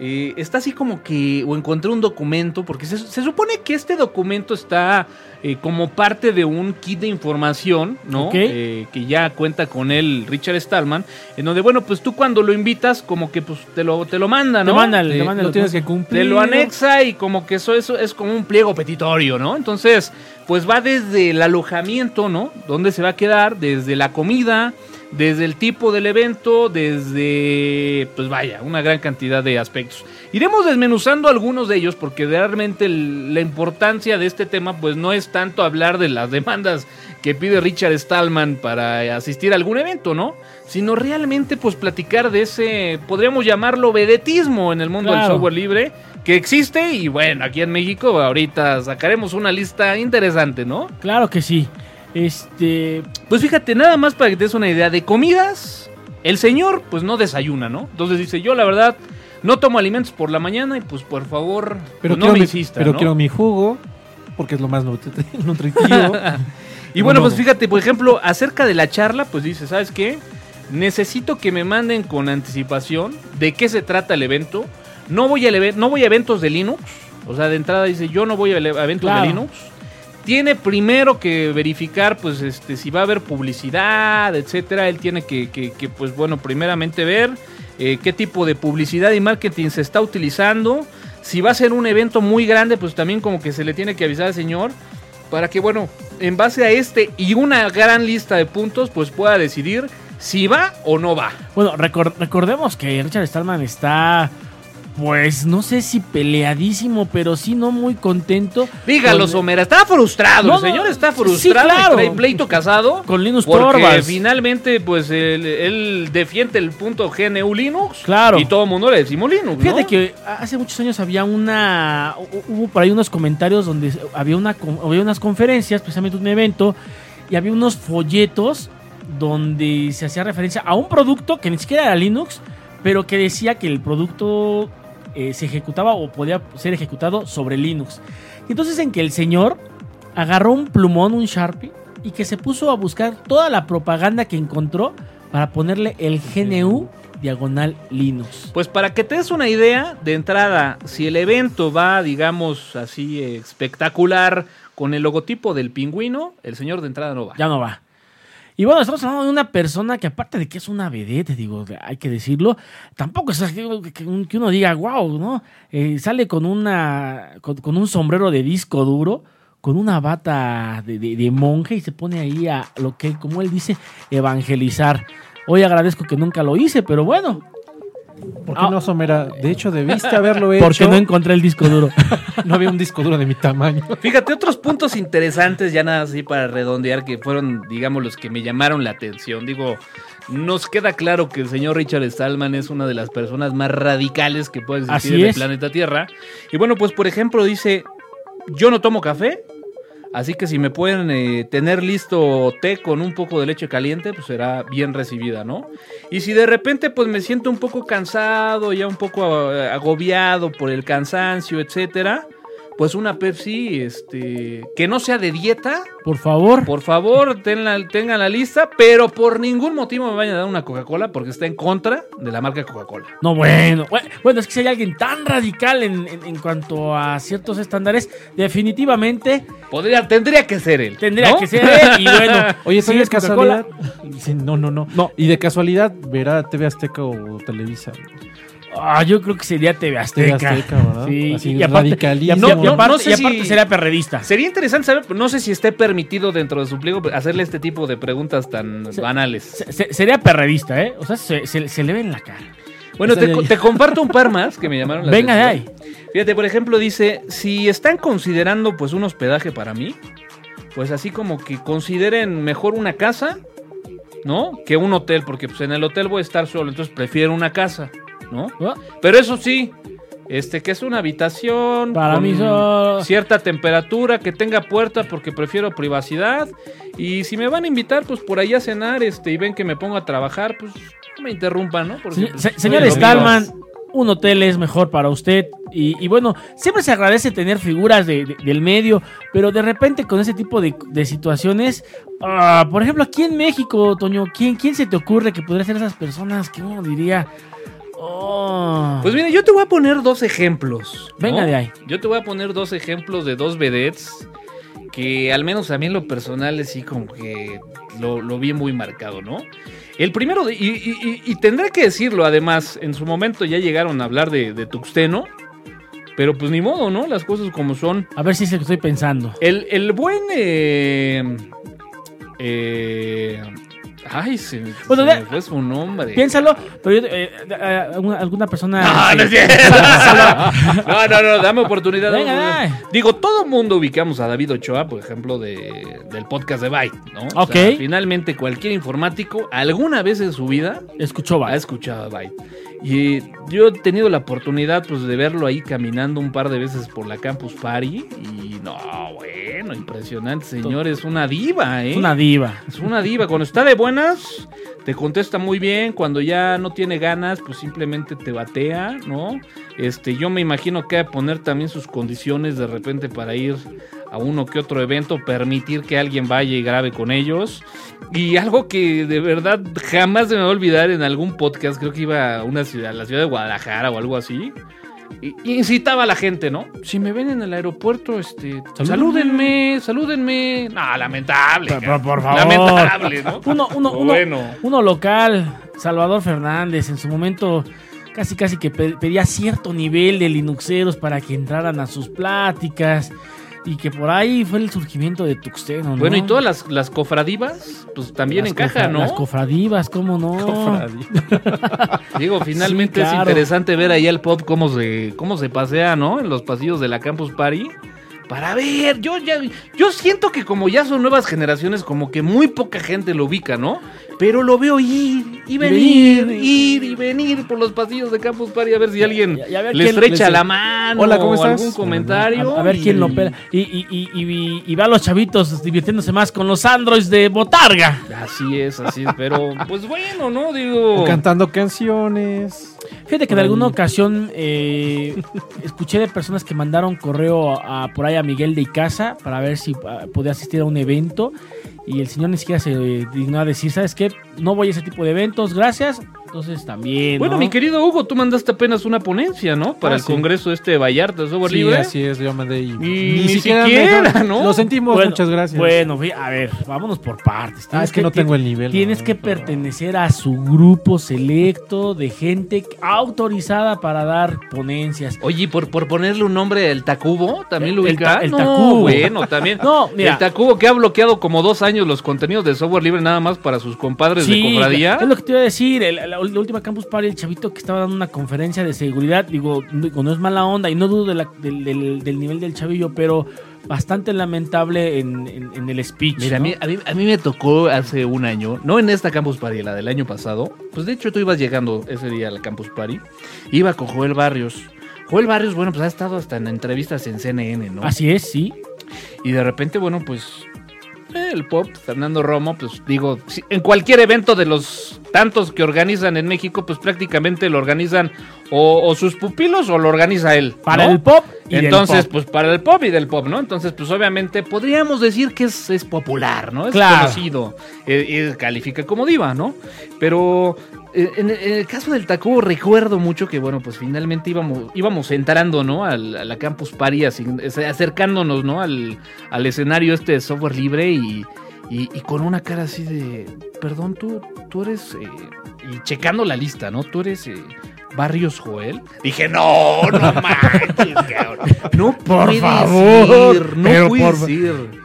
eh, está así como que, o encontré un documento, porque se, se supone que este documento está eh, como parte de un kit de información, ¿no? Ok. Eh, que ya cuenta con él Richard Stallman, en donde, bueno, pues tú cuando lo invitas, como que pues te lo, te lo manda, ¿no? Te manda te lo tienes que cumplir. Te lo anexa y como que eso, eso es como un pliego petitorio, ¿no? Entonces, pues va desde el alojamiento, ¿no? Dónde se va a quedar, desde la comida, desde el tipo del evento, desde, pues vaya, una gran cantidad de aspectos. Iremos desmenuzando algunos de ellos porque realmente el- la importancia de este tema pues no es tanto hablar de las demandas que pide Richard Stallman para asistir a algún evento, ¿no? Sino realmente pues platicar de ese, podríamos llamarlo vedetismo en el mundo del software libre que existe y bueno, aquí en México ahorita sacaremos una lista interesante, ¿no? Claro que sí. Este, Pues fíjate, nada más para que te des una idea de comidas, el señor pues no desayuna, ¿no? Entonces dice, yo la verdad no tomo alimentos por la mañana y pues por favor Pero, pues, no me mi, insista, pero ¿no? quiero mi jugo, porque es lo más nutri- nutritivo. Y bueno, No, pues fíjate, por ejemplo, acerca de la charla, pues dice, ¿sabes qué? Necesito que me manden con anticipación de qué se trata el evento. No voy, eve- no voy a eventos de Linux. O sea, de entrada dice, yo no voy a a eventos Claro. de Linux. Tiene primero que verificar, pues, este, si va a haber publicidad, etcétera. Él tiene que, que- pues, bueno, primeramente ver eh, qué tipo de publicidad y marketing se está utilizando. Si va a ser un evento muy grande, pues también como que se le tiene que avisar al señor para que, bueno, en base a este y una gran lista de puntos, pues pueda decidir si va o no va. bueno, recor- recordemos que Richard Stallman está, pues, no sé si peleadísimo, pero sí no muy contento. Dígalo, Somera, está frustrado. No, el señor está sí, frustrado. claro. trae pleito casado. Con Linus Porque Torvalds. finalmente, pues, él, él defiende el punto GNU Linux. Claro. Y todo el mundo le decimos Linux, Fíjate que hace muchos años había una. hu- Hubo por ahí unos comentarios donde había, una, había unas conferencias, precisamente un evento, y había unos folletos donde se hacía referencia a un producto que ni siquiera era Linux, pero que decía que el producto eh, se ejecutaba o podía ser ejecutado sobre Linux. Y entonces en que el señor agarró un plumón, un Sharpie, y que se puso a buscar toda la propaganda que encontró para ponerle el GNU diagonal Linux. Pues para que te des una idea, de entrada, si el evento va, digamos, así eh, espectacular, con el logotipo del pingüino, el señor de entrada no va. ya no va. Y bueno, estamos hablando de una persona que aparte de que es una vedette, digo, hay que decirlo, tampoco es que, uno diga, wow, ¿no? Eh, sale con, una, con, con un sombrero de disco duro, con una bata de, de- de monje y se pone ahí a lo que, como él dice, evangelizar. Hoy agradezco que nunca lo hice, pero bueno, ¿Por qué Ah. no, Somera? De hecho, debiste haberlo hecho. porque no encontré el disco duro. no había un disco duro de mi tamaño. Fíjate, otros puntos interesantes, ya nada así para redondear, que fueron, digamos, los que me llamaron la atención. Digo, nos queda claro que el señor Richard Stallman es una de las personas más radicales que puede existir Así en el planeta Tierra. Y bueno, pues por ejemplo dice, yo no tomo café, así que si me pueden eh, tener listo té con un poco de leche caliente, pues será bien recibida, ¿no? Y si de repente pues me siento un poco cansado, ya un poco eh, agobiado por el cansancio, etcétera, pues una Pepsi, este, que no sea de dieta, Por favor. por favor, tenla- tengan la lista, pero por ningún motivo me vayan a dar una Coca-Cola porque está en contra de la marca Coca-Cola. No, bueno. Bue- Bueno, es que si hay alguien tan radical en, en- en cuanto a ciertos estándares, definitivamente Podría, tendría que ser él. tendría ¿no? que ser él. Y bueno, Oye, si ¿sí de es Coca-Cola, casualidad? No, no, no, No. Y de casualidad verá TV Azteca o Televisa. Ah, yo creo que sería TV Azteca. TV. Sí, Así, y aparte, y, aparte- y No, aparte- no sé y aparte si- sería perredista. Sería interesante saber, no sé si esté permitido dentro de su pliego hacerle este tipo de preguntas tan Se- banales. Se- se- sería perredista, ¿eh? O sea, se, se- se le ve en la cara. Bueno, te, te comparto un par más que me llamaron la Venga de atención. Fíjate, por ejemplo, dice, si están considerando pues un hospedaje para mí, pues así como que consideren mejor una casa, ¿no? Que un hotel, porque pues en el hotel voy a estar solo, entonces prefiero una casa, ¿no? Pero eso sí, este que es una habitación Para con mí cierta temperatura, que tenga puerta porque prefiero privacidad y si me van a invitar pues por ahí a cenar, este y ven que me pongo a trabajar, pues no me interrumpan, ¿no? Porque, pues, se- señor. Stallman, un hotel es mejor para usted. Y, y bueno, siempre se agradece tener figuras de- de- del medio, pero de repente con ese tipo de, de situaciones, ah, por ejemplo, aquí en México, Toño, ¿quién, ¿quién se te ocurre que podría ser esas personas que uno diría... "Oh"? Pues mira, yo te voy a poner dos ejemplos. ¿no? Venga de ahí. Yo te voy a poner dos ejemplos de dos vedettes que al menos a mí en lo personal sí como que lo, lo vi muy marcado, ¿no? El primero, de- y, y- y- y tendré que decirlo además, en su momento ya llegaron a hablar de, de Tuxteno, pero pues ni modo, ¿no? Las cosas como son. A ver si es lo que estoy pensando. El, el buen eh, eh, Ay, se, Bueno, me fue su nombre. Piénsalo, pero yo, eh, eh, alguna, alguna persona... No, no es cierto. No, no, no, dame oportunidad. Venga. Digo, todo mundo ubicamos a David Ochoa, por ejemplo, de, del podcast de Byte, ¿no? O Ok. sea, finalmente, cualquier informático, alguna vez en su vida, Escuchó, va. ha escuchado Byte. Y yo he tenido la oportunidad, pues, de verlo ahí caminando un par de veces por la Campus Party. Y no, bueno, impresionante, señor. Es una diva, ¿eh? Es una diva. Es una diva. Cuando está de buenas, te contesta muy bien. Cuando ya no tiene ganas, pues simplemente te batea, ¿no? Este, yo me imagino que de poner también sus condiciones de repente para ir a uno que otro evento, permitir que alguien vaya y grabe con ellos. Y algo que de verdad jamás se me va a olvidar en algún podcast, creo que iba a una ciudad, la ciudad de Guadalajara o algo así. y- Incitaba a la gente, ¿no? Si me ven en el aeropuerto, este, salúdenme, salúdenme. No, lamentable. Cara. por favor. Lamentable, ¿no? Uno, uno, uno, Bueno. uno local, Salvador Fernández, en su momento casi casi que pe- pedía cierto nivel de linuxeros para que entraran a sus pláticas y que por ahí fue el surgimiento de Tuxteno, ¿no? Bueno, y todas las, las cofradivas, pues también Las encajan, cofra- ¿no? Las cofradivas, ¿cómo no? Digo, finalmente Sí, es interesante ver ahí al pop cómo se, cómo se pasea, ¿no? En los pasillos de la Campus Party. Para ver, yo ya, yo siento que como ya son nuevas generaciones, como que muy poca gente lo ubica, ¿no? Pero lo veo ir y venir, venir. ir y venir por los pasillos de Campus Party a ver si alguien y a ver le quién- estrecha les- la mano Hola, ¿cómo o estás? algún comentario. A, a ver quién lo pela. Y, y, y, y, y va a los chavitos divirtiéndose más con los androids de Botarga. Así es, así es, pero pues bueno, ¿no? Digo... O cantando canciones. Fíjate que en alguna ocasión eh, escuché de personas que mandaron correo a, por ahí a Miguel de Icaza para ver si ah, podía asistir a un evento y el señor ni siquiera se dignó decir, ¿sabes qué? No voy a ese tipo de eventos, gracias. Entonces también. Bueno, ¿no? mi querido Hugo, tú mandaste apenas una ponencia, ¿no? Para Ah, el sí. congreso este de Vallarta, de software Sí, libre. así es, yo mandé y, ni siquiera, ¿no? Lo sentimos, Bueno, muchas gracias. Bueno, a ver, vámonos por partes. ah, es que no tengo el nivel. Tienes ¿no? que pertenecer a su grupo selecto de gente autorizada para dar ponencias. Oye, por, por ponerle un nombre, el Tacubo, ¿también lo El ubica? ta- el No, Tacubo. Bueno, también. No, mira. El Tacubo que ha bloqueado como dos años los contenidos de software libre nada más para sus compadres de cofradía. Es lo que te iba a decir. el- la, última Campus Party, el chavito que estaba dando una conferencia de seguridad, digo, digo, no es mala onda y no dudo de la- del, del- del nivel del chavillo, pero bastante lamentable en, en- en el speech. Mira, a, ¿no? mí, a, mí, a mí me tocó hace un año, no en esta Campus Party, la del año pasado. Pues de hecho tú ibas llegando ese día a la Campus Party. Iba con Joel Barrios. Joel Barrios, bueno, pues ha estado hasta en entrevistas en CNN, ¿no? Así es, sí. Y de repente, bueno, pues el pop, Fernando Romo, pues digo, en cualquier evento de los tantos que organizan en México, pues prácticamente lo organizan o, o sus pupilos o lo organiza él. Para el pop y del Entonces, pop. pues para el pop y del pop, ¿no? Entonces, pues obviamente podríamos decir que es, es popular, ¿no? Es Claro. conocido. eh, califica como diva, ¿no? Pero eh, en, en el caso del Tacubo recuerdo mucho que, bueno, pues finalmente íbamos, íbamos entrando, ¿no? Al- a la Campus Party, eh, acercándonos, ¿no? Al, al escenario este de software libre y, y, y con una cara así de, perdón, tú, tú eres, eh, y checando la lista, ¿no? Tú eres... eh, Barrios Joel. Dije, no, no manches, cabrón. No Por favor, no pero por- ser.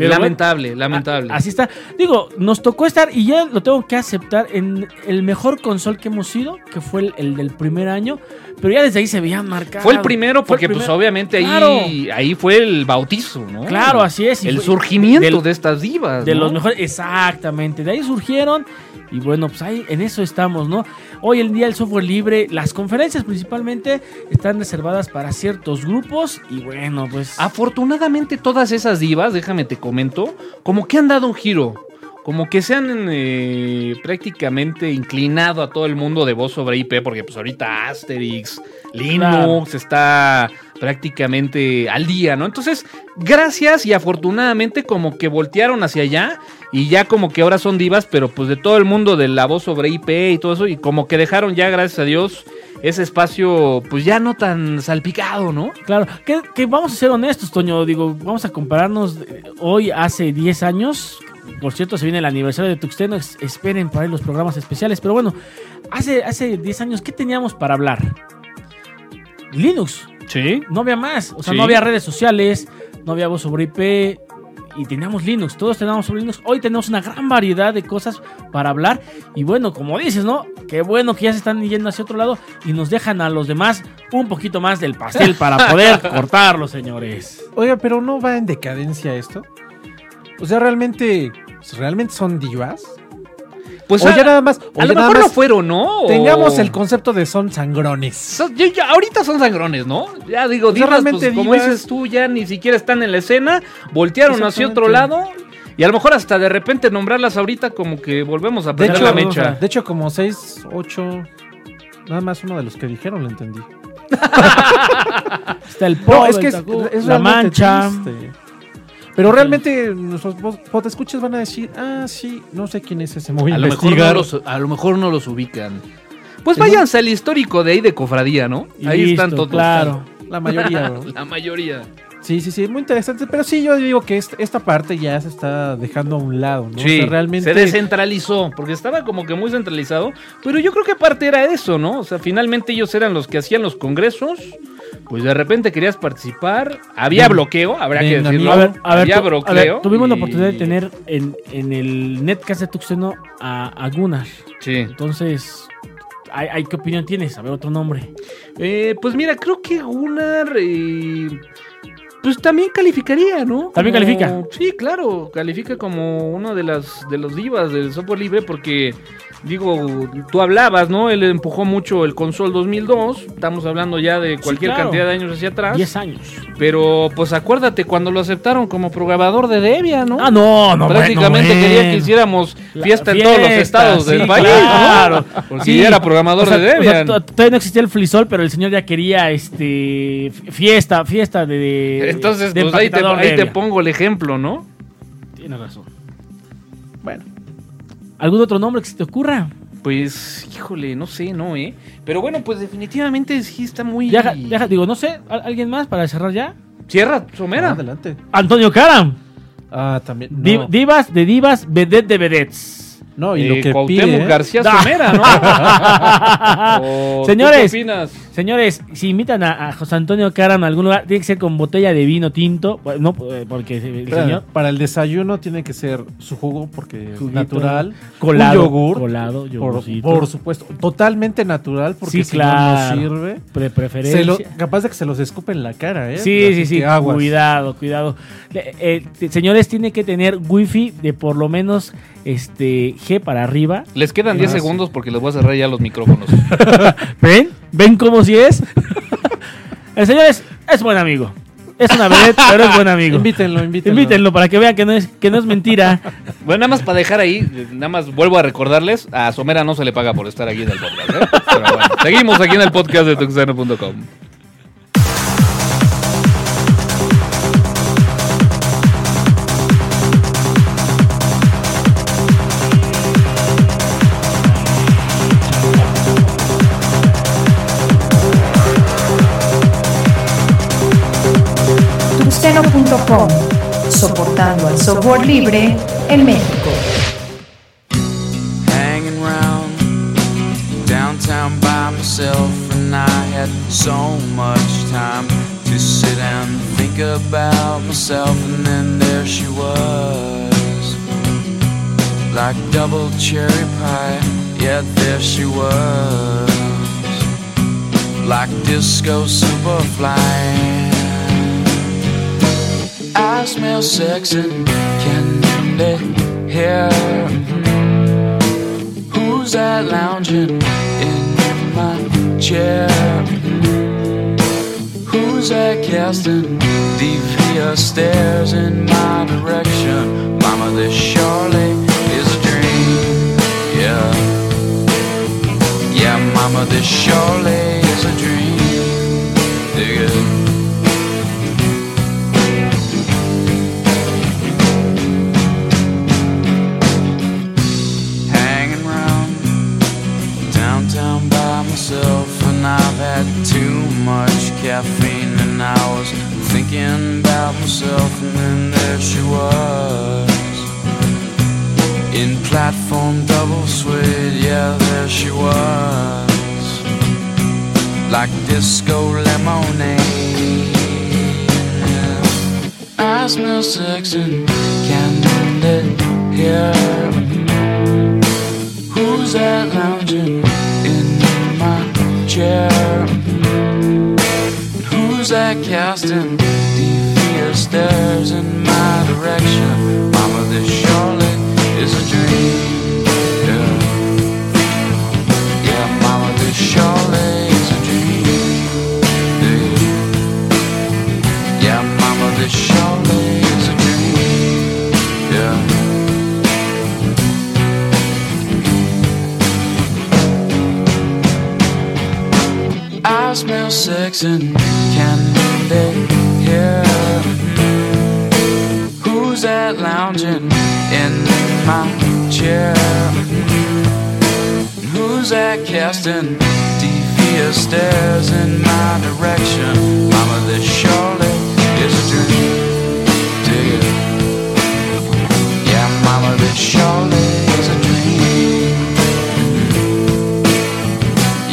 Pero lamentable, lamentable. Así está. Digo, nos tocó estar y ya lo tengo que aceptar en el mejor console que hemos sido, que fue el, el del primer año. Pero ya desde ahí se veían marcados. Fue el primero el porque pues obviamente ahí, Claro. ahí fue el bautizo, ¿no? Claro, así es. y El surgimiento del- de estas divas. De ¿no? los mejores, exactamente. De ahí surgieron. Y bueno, pues ahí en eso estamos, ¿no? Hoy en día el software libre, las conferencias principalmente, están reservadas para ciertos grupos. Y bueno, pues. Afortunadamente todas esas divas, déjame te comento, como que han dado un giro. Como que se han eh, prácticamente inclinado a todo el mundo de voz sobre IP, porque pues ahorita Asterix, Linux Claro. está prácticamente al día, ¿no? Entonces, gracias y afortunadamente como que voltearon hacia allá y ya como que ahora son divas, pero pues de todo el mundo de la voz sobre IP y todo eso, y como que dejaron ya, gracias a Dios, ese espacio pues ya no tan salpicado, ¿no? Claro, que, que vamos a ser honestos, Toño. Digo, vamos a compararnos eh, hoy hace 10 años. Por cierto, se viene el aniversario de Tuxteno. es- esperen para ahí los programas especiales. Pero bueno, hace, hace 10 años, ¿qué teníamos para hablar? Linux. Sí. No había más. O sea, Sí. no había redes sociales, no había voz sobre IP. Y teníamos Linux, todos teníamos sobre Linux. Hoy tenemos una gran variedad de cosas para hablar. Y bueno, como dices, ¿no? Qué bueno que ya se están yendo hacia otro lado y nos dejan a los demás un poquito más del pastel para poder cortarlo, señores. Oiga, pero no va en decadencia esto. O sea, realmente, realmente son divas. Pues o a, ya nada más, o a lo mejor más lo fueron, ¿no? O- Tengamos el concepto de son sangrones. Ahorita son sangrones, ¿no? Ya digo, O sea, divas, realmente pues, como dices tú, ya ni siquiera están en la escena, voltearon hacia otro lado y a lo mejor hasta de repente nombrarlas ahorita como que volvemos a hecho, la mecha. de hecho, como 6, 8. Nada más uno de los que dijeron lo entendí. Está el No, pop, es que el es, tacú, es la mancha. triste. Pero realmente nuestros escuchas van a decir, ah, sí, no sé quién es ese. Voy a, lo, mejor no los, a lo mejor no los ubican. Pues váyanse al histórico de ahí de Cofradía, ¿no? Y ahí listo, están todos. Claro. La mayoría. La mayoría. Sí, sí, sí, muy interesante. Pero sí, yo digo que est- esta parte ya se está dejando a un lado, ¿no? O Sí, sea, realmente. se descentralizó, porque estaba como que muy centralizado, pero yo creo que parte era eso, ¿no? O sea, finalmente ellos eran los que hacían los congresos, pues de repente querías participar, había bloqueo, habrá que decirlo, A ver, a ver, había tu- a bloqueo. ver, tuvimos la oportunidad de tener en, en el netcast de Tuxteno a, a Gunnar. Sí. Entonces, ¿hay, hay- ¿qué opinión tienes? A ver, otro nombre. Eh, pues mira, creo que Gunnar, eh, pues también calificaría, ¿no? ¿También Como- califica? Sí, claro, califica como uno de las de los divas del software libre porque digo, tú hablabas, ¿no? Él empujó mucho el console 2002, estamos hablando ya de cualquier claro. cantidad de años hacia atrás. 10 años. Pero pues acuérdate cuando lo aceptaron como programador de Debian, ¿no? Ah, no, no. Prácticamente bueno, quería que hiciéramos fiesta en todos los estados del país, claro. ¿no? Porque Sí. era programador O sea, de o sea, Debian. to- todavía no existía el flisol, pero el señor ya quería este fiesta, fiesta de, de- Entonces, de pues ahí te, ahí pongo el ejemplo, ¿no? Tienes razón. Bueno, ¿Algún otro nombre que se te ocurra? Pues, híjole, no sé, no, ¿eh? Pero bueno, pues definitivamente sí está muy... Digo, no sé, ¿al- ¿alguien más para cerrar ya? Cierra, Somera. adelante. Antonio Karam. Ah, también. No, Divas de divas, vedette de vedettes. No y Eh, lo que Cuauhtémoc pide. ¿eh? García. Somera, ¿no? ¿O tú Señores. ¿Qué opinas? Señores, si invitan a, a José Antonio Karam a algún lugar, tiene que ser con botella de vino tinto. Bueno, No, eh, porque el Para, señor. para el desayuno tiene que ser su jugo porque es natural. Colado. un yogur. Colado, Por, por supuesto. Totalmente natural porque Sí, si claro. no, sirve. Pre- preferencia. Se lo- capaz de que se los escupe en la cara, ¿eh? Sí, Así sí, sí. Cuidado, cuidado. Eh, eh, señores, tiene que tener wifi de por lo menos este G para arriba. Les quedan 10 Ah, segundos porque les voy a cerrar ya los micrófonos. ¿Ven? ¿Ven cómo si es? El señor es, es buen amigo. Es una vedette, pero es buen amigo. Invítenlo, invítenlo. Invítenlo para que vean que no es, que no es mentira. Bueno, nada más para dejar ahí, eh, nada más vuelvo a recordarles, a Somera no se le paga por estar aquí en el podcast. ¿eh? Pero bueno, seguimos aquí en el podcast de tuxano.com. Tuxteno.com, soportando al software libre en México. hanging round downtown by myself, and I had so much time to sit and think about myself, and then there she was, like double cherry pie. Yet there she was, like disco superfly. I smell sex and candy hair. Hmm. Who's that lounging in my chair? Hmm. Who's that casting devious stares in my direction? Mama, this surely is a dream. Yeah. Yeah, mama, this surely is a dream. Dig it. Much caffeine and I was thinking about myself and then there she was. In platform double suede yeah there she was. Like disco lemonade. I smell sex and candid here. Who's that lounging in my chair? Casting stares in my direction? Mama, this is a dream. Yeah, yeah Mama, this surely is a dream. Yeah, yeah Mama, this surely is a dream. Yeah. I smell sex and candy hair. Who's that lounging in my chair? Who's that casting devious stares in my direction? Mama, this surely is a dream. It. Yeah, Mama, this surely is a dream.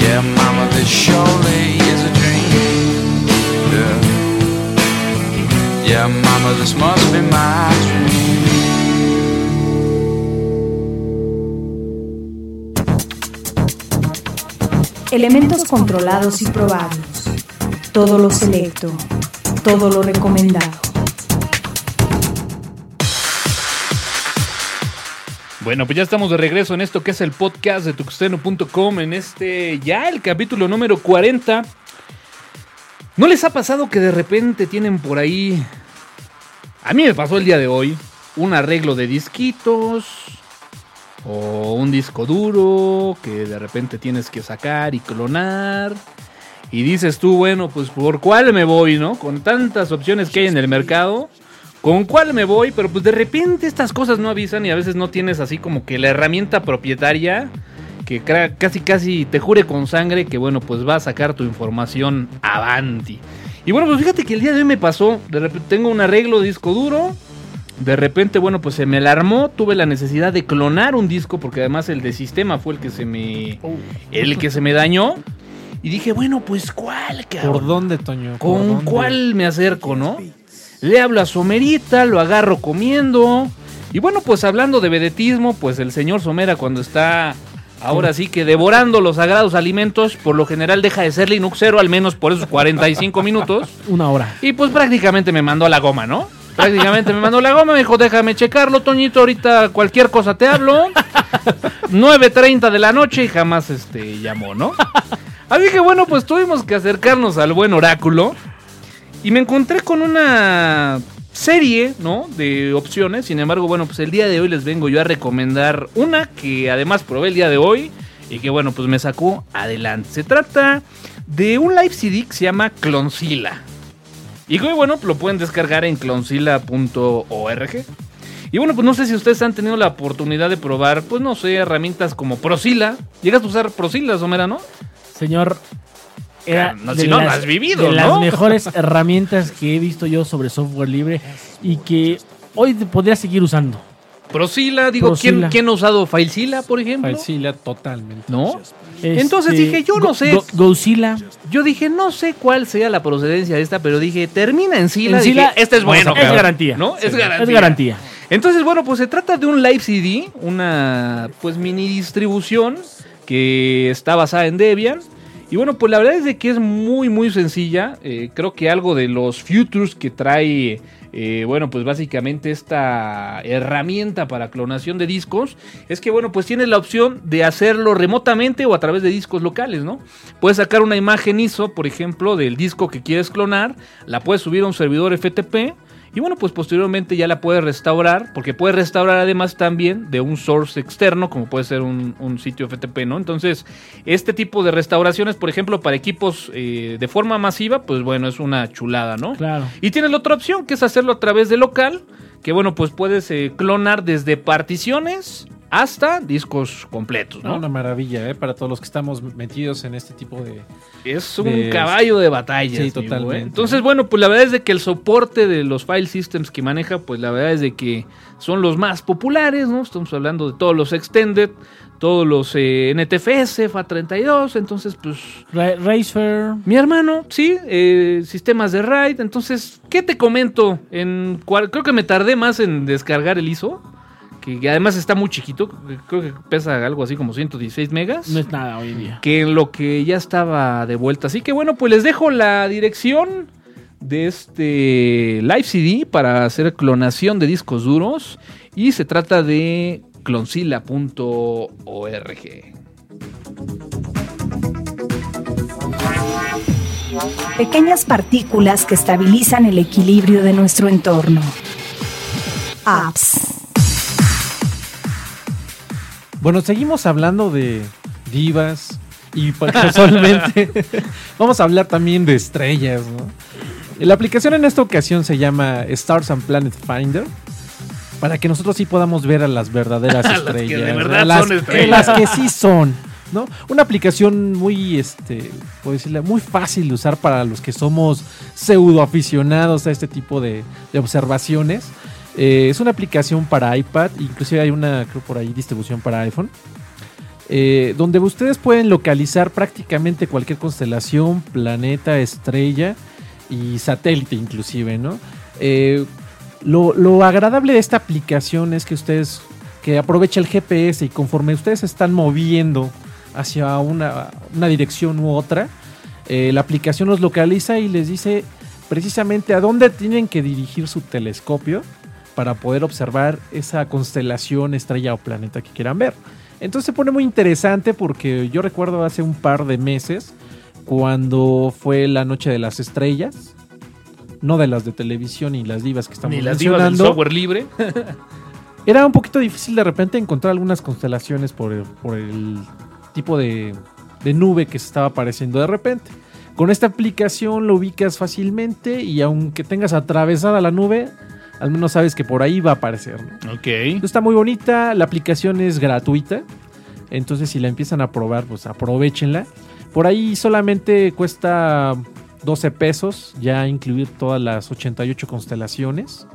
Yeah, Mama, this surely yeah Mama, this must be my dream. Elementos controlados y probados. Todo lo selecto. Todo lo recomendado. Bueno, pues ya estamos de regreso en esto que es el podcast de tuxteno.com, en este ya el capítulo número 40. ¿No les ha pasado que de repente tienen por ahí... A mí me pasó el día de hoy un arreglo de disquitos o un disco duro que de repente tienes que sacar y clonar. Y dices tú, bueno, pues por cuál me voy, ¿no? Con tantas opciones que hay en el mercado. ¿Con cuál me voy? Pero pues de repente estas cosas no avisan y a veces no tienes así como que la herramienta propietaria que casi casi te jure con sangre que bueno pues va a sacar tu información avanti. Y bueno pues fíjate que el día de hoy me pasó, de repente tengo un arreglo de disco duro, de repente bueno pues se me alarmó, tuve la necesidad de clonar un disco porque además el de sistema fue el que se me el que se me dañó y dije bueno pues cuál cabrón? ¿Por dónde, Toño? ¿Por ¿Con dónde? cuál me acerco, no? Le hablo a Somerita, lo agarro comiendo. Y bueno, pues hablando de vedetismo, pues el señor Somera cuando está ahora sí que devorando los sagrados alimentos, por lo general deja de ser Linuxero, al menos por esos 45 minutos. Una hora. Y pues prácticamente me mandó a la goma, ¿no? Prácticamente me mandó a la goma, me dijo, déjame checarlo, Toñito, ahorita cualquier cosa te hablo. 9.30 de la noche y jamás este llamó, ¿no? Así que bueno, pues tuvimos que acercarnos al buen oráculo. Y me encontré con una serie, ¿no? De opciones. Sin embargo, bueno, pues el día de hoy les vengo yo a recomendar una que además probé el día de hoy. Y que bueno, pues me sacó adelante. Se trata de un live CD que se llama Cloncilla. Y que bueno, lo pueden descargar en cloncilla.org. Y bueno, pues no sé si ustedes han tenido la oportunidad de probar, pues no sé, herramientas como Procila. ¿Llegas a usar Procila, Somera, no? Señor, era no, de si no, has vivido, de ¿no? las mejores herramientas que he visto yo sobre software libre y que hoy podría seguir usando. Procila, digo, ¿quién, Procila. ¿quién ha usado Filezilla, por ejemplo? Falsila totalmente. ¿No? Este, Entonces dije, yo no Go- sé. Go- Godzilla. Yo dije, no sé cuál sea la procedencia de esta, pero dije, termina en Sila. En dije, Sila, este es bueno. es garantía. ¿No? Es garantía. Es garantía. Entonces, bueno, pues se trata de un live CD, una pues mini distribución que está basada en Debian. Y bueno, pues la verdad es de que es muy, muy sencilla. Eh, creo que algo de los futures que trae, eh, bueno, pues básicamente esta herramienta para clonación de discos, es que, bueno, pues tienes la opción de hacerlo remotamente o a través de discos locales, ¿no? Puedes sacar una imagen ISO, por ejemplo, del disco que quieres clonar, la puedes subir a un servidor FTP. Y bueno, pues posteriormente ya la puedes restaurar, porque puedes restaurar además también de un source externo, como puede ser un, un sitio FTP, ¿no? Entonces, este tipo de restauraciones, por ejemplo, para equipos eh, de forma masiva, pues bueno, es una chulada, ¿no? Claro. Y tienes la otra opción, que es hacerlo a través de local, que bueno, pues puedes eh, clonar desde particiones hasta discos completos, ¿no? Una maravilla, ¿eh? Para todos los que estamos metidos en este tipo de... Es un de- caballo de batalla. Sí, ¿eh? totalmente. Entonces, bueno, pues la verdad es de que el soporte de los file systems que maneja, pues la verdad es de que son los más populares, ¿no? Estamos hablando de todos los extended, todos los eh, NTFS, FA32, entonces, pues Ra- Razer. mi hermano, sí, eh, sistemas de RAID. Entonces, ¿qué te comento? En cual- creo que me tardé más en descargar el ISO, que además está muy chiquito, creo que pesa algo así como 116 megas. No es nada hoy en día. que en lo que ya estaba de vuelta. Así que bueno, pues les dejo la dirección de este Live CD para hacer clonación de discos duros y se trata de cloncila.org. Pequeñas partículas que estabilizan el equilibrio de nuestro entorno. Apps. Bueno, seguimos hablando de divas y pues, casualmente vamos a hablar también de estrellas, ¿no? La aplicación en esta ocasión se llama Stars and Planet Finder para que nosotros sí podamos ver a las verdaderas A las que de estrellas, verdad a las, son estrellas. las que sí son, ¿no? Una aplicación muy, este, puedo decirle, muy fácil de usar para los que somos pseudo aficionados a este tipo de, de observaciones. Eh, es una aplicación para iPad, inclusive hay una, creo por ahí, distribución para iPhone. eh, donde ustedes pueden localizar prácticamente cualquier constelación, planeta, estrella y satélite inclusive, ¿no? Eh, lo, lo agradable de esta aplicación es que ustedes, que aprovecha el GPS y conforme ustedes están moviendo hacia una, una dirección u otra, la aplicación los localiza y les dice precisamente a dónde tienen que dirigir su telescopio para poder observar esa constelación, estrella o planeta que quieran ver. Entonces se pone muy interesante porque yo recuerdo hace un par de meses cuando fue la noche de las estrellas, no de las de televisión y las divas que estamos Ni las divas del software libre. era un poquito difícil de repente encontrar algunas constelaciones por el, por el tipo de, de nube que se estaba apareciendo de repente. Con esta aplicación lo ubicas fácilmente y aunque tengas atravesada la nube, al menos sabes que por ahí va a aparecer. ¿no? Ok. Está muy bonita, la aplicación es gratuita, entonces si la empiezan a probar, pues aprovechenla. Por ahí solamente cuesta 12 pesos, ya incluir todas las 88 constelaciones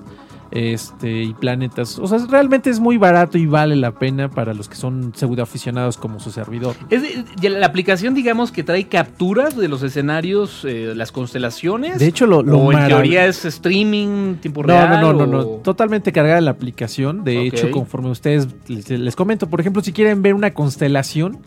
este, y planetas. O sea, realmente es muy barato y vale la pena para los que son pseudo aficionados como su servidor. Es de- ya la aplicación, digamos, que trae capturas de los escenarios, eh, las constelaciones. De hecho, lo, lo o en teoría es streaming, tiempo No, real. no, no, no, no, totalmente cargada la aplicación. De hecho, conforme ustedes les, les comento, por ejemplo, si quieren ver una constelación,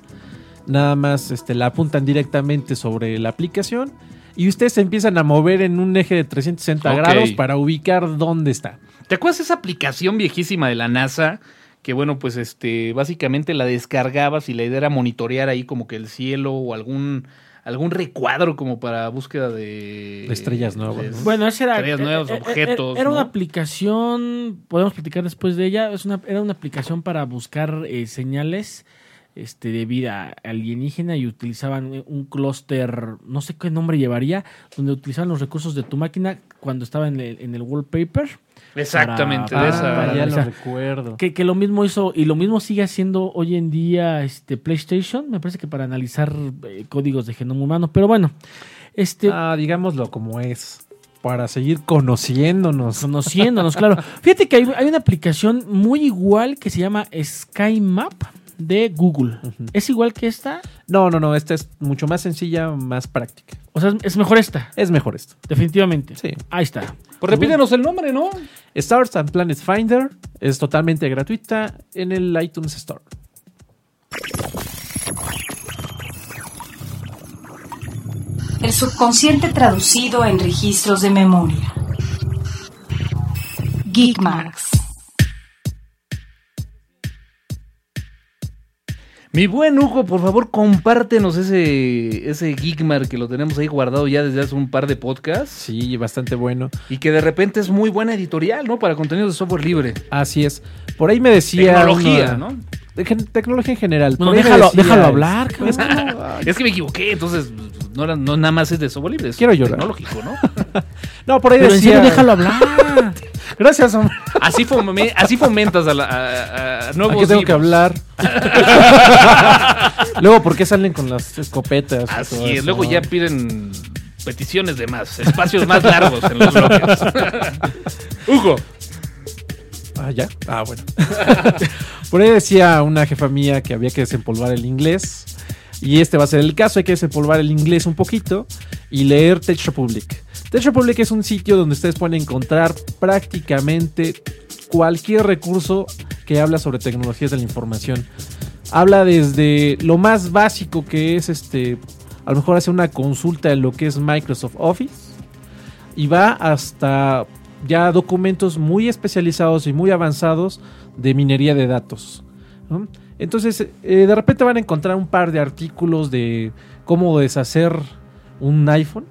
nada más este, la apuntan directamente sobre la aplicación y ustedes se empiezan a mover en un eje de 360 Ok. grados para ubicar dónde está. ¿Te acuerdas de esa aplicación viejísima de la NASA? Que bueno, pues este, básicamente la descargabas y la idea era monitorear ahí como que el cielo o algún algún recuadro como para búsqueda de, De estrellas nuevas, de- ¿no? Bueno, esa era. Estrellas nuevas, eh, eh, objetos, eh, Era ¿no? una aplicación. Podemos platicar después de ella. Es una, era una aplicación para buscar eh, señales este, de vida alienígena y utilizaban eh, un clúster. No sé qué nombre llevaría. Donde utilizaban los recursos de tu máquina cuando estaba en el, en el wallpaper. Exactamente, Para- de esa. para- ya o lo sea, recuerdo. Que, que lo mismo hizo. Y lo mismo sigue haciendo hoy en día este PlayStation. Me parece que para analizar eh, códigos de genoma humano. Pero bueno. Este, Ah, digámoslo como es. Para seguir conociéndonos. conociéndonos, claro. Fíjate que hay, hay una aplicación muy igual que se llama SkyMap de Google. ¿Es igual que esta? No, no, no, esta es mucho más sencilla, más práctica. O sea, es- mejor esta, Es mejor esto. definitivamente. Sí. Ahí está. Pues repítenos el nombre, ¿no? Stars and Planet Finder es totalmente gratuita en el iTunes Store. El subconsciente traducido en registros de memoria. Geekmarks. Mi buen Hugo, por favor, compártenos ese, ese Geekmar que lo tenemos ahí guardado ya desde hace un par de podcasts. Sí, bastante bueno. Y que de repente es muy buena editorial, ¿no? Para contenidos de software libre. Así es. Por ahí me decía. Tecnología, una- ¿no? de tecnología en general. Bueno, déjalo, decía, déjalo hablar. Es Es que me equivoqué, entonces no, no nada más es de software libre, es Quiero llorar. tecnológico, ¿no? no, por ahí Pero en decía. serio, déjalo hablar. Gracias, hombre. Así, fome- así fomentas a, la, a- nuevos ¿A qué tengo que hablar? Luego, ¿por qué salen con las escopetas? Así es, eso? luego ya piden peticiones de más, espacios más largos en los bloques. Hugo. Ah, ya. Ah, bueno. Por ahí decía una jefa mía que había que desempolvar el inglés. Y este va a ser el caso. Hay que desempolvar el inglés un poquito y leer Tech Republic. Tech Republic es un sitio donde ustedes pueden encontrar prácticamente cualquier recurso que habla sobre tecnologías de la información. Habla desde lo más básico que es este. A lo mejor hacer una consulta de lo que es Microsoft Office. Y va hasta ya documentos muy especializados y muy avanzados de minería de datos. Entonces, eh, de repente van a encontrar un par de artículos de cómo deshacer un iPhone.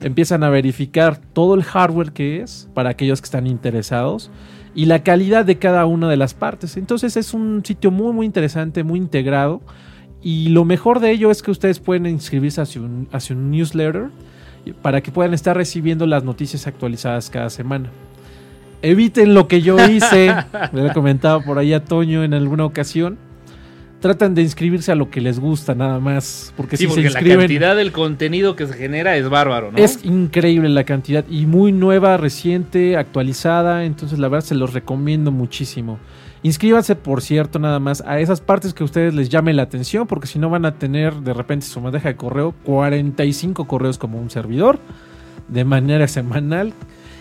Empiezan a verificar todo el hardware que es para aquellos que están interesados y la calidad de cada una de las partes. Entonces es un sitio muy muy interesante, muy integrado y lo mejor de ello es que ustedes pueden inscribirse hacia un, hacia un newsletter para que puedan estar recibiendo las noticias actualizadas cada semana. Eviten lo que yo hice, le he comentado por ahí a Toño en alguna ocasión. Tratan de inscribirse a lo que les gusta nada más, porque Sí, si porque se la inscriben cantidad del contenido que se genera es bárbaro, ¿no? es increíble la cantidad y muy nueva, reciente, actualizada, entonces la verdad se los recomiendo muchísimo. Inscríbanse, por cierto, nada más a esas partes que a ustedes les llame la atención, porque si no van a tener de repente su bandeja de correo 45 correos como un servidor de manera semanal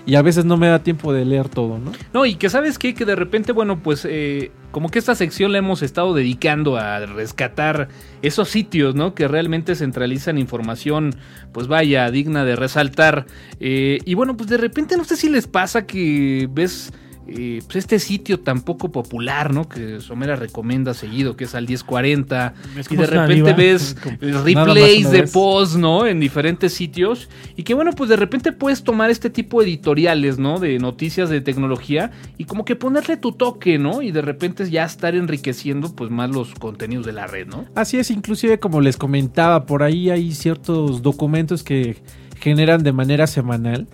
y a veces no me da tiempo de leer todo, ¿no? No, y que sabes qué? que de repente, bueno, pues eh, como que esta sección la hemos estado dedicando a rescatar esos sitios, ¿no? Que realmente centralizan información, pues vaya, digna de resaltar. Eh, y bueno, pues de repente no sé si les pasa que ves... eh, pues este sitio tan poco popular, ¿no? Que Somera recomienda seguido, que es al 1040. Es Y de repente ves replays de posts, ¿no? En diferentes sitios. Y que bueno, pues de repente puedes tomar este tipo de editoriales, ¿no? De noticias de tecnología y como que ponerle tu toque, ¿no? Y de repente ya estar enriqueciendo pues más los contenidos de la red, ¿no? Así es, inclusive como les comentaba, por ahí hay ciertos documentos que generan de manera semanal,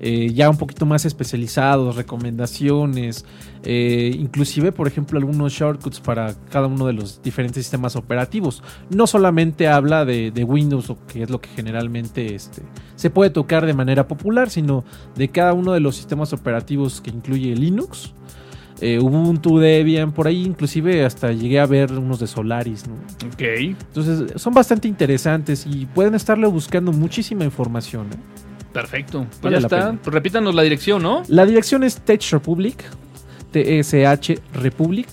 eh, ya un poquito más especializados, recomendaciones, eh, inclusive por ejemplo algunos shortcuts para cada uno de los diferentes sistemas operativos. No solamente habla de, de Windows, que es lo que generalmente este, se puede tocar de manera popular, sino de cada uno de los sistemas operativos que incluye Linux. eh, Ubuntu, Debian, por ahí inclusive hasta llegué a ver unos de Solaris, ¿no? Ok. Entonces son bastante interesantes y pueden estarle buscando muchísima información. ¿eh? Perfecto. Pues Vale ya la está. pena. Pues repítanos la dirección, ¿no? La dirección es Tech Republic, Republic.com.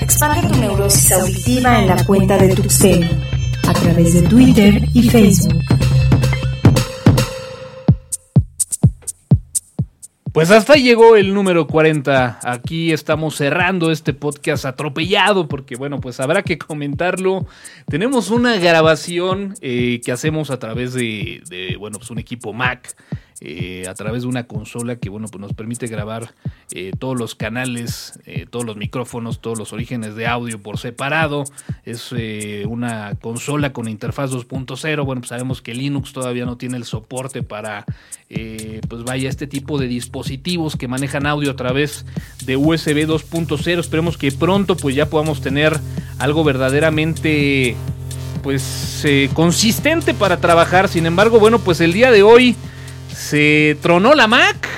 Expande tu neurosis auditiva en la cuenta de Tuxteno, a través de Twitter y Facebook. Pues hasta llegó el número 40. Aquí estamos cerrando este podcast atropellado porque bueno, pues habrá que comentarlo. Tenemos una grabación eh, que hacemos a través de, de, bueno, pues un equipo Mac. Eh, a través de una consola que bueno pues nos permite grabar eh, todos los canales, eh, todos los micrófonos, todos los orígenes de audio por separado. Es una consola con interfaz 2.0. Bueno, pues sabemos que Linux todavía no tiene el soporte para pues vaya este tipo de dispositivos que manejan audio a través de USB 2.0. Esperemos que pronto pues ya podamos tener algo verdaderamente pues consistente para trabajar. Sin embargo, bueno, pues el día de hoy se tronó la Mac.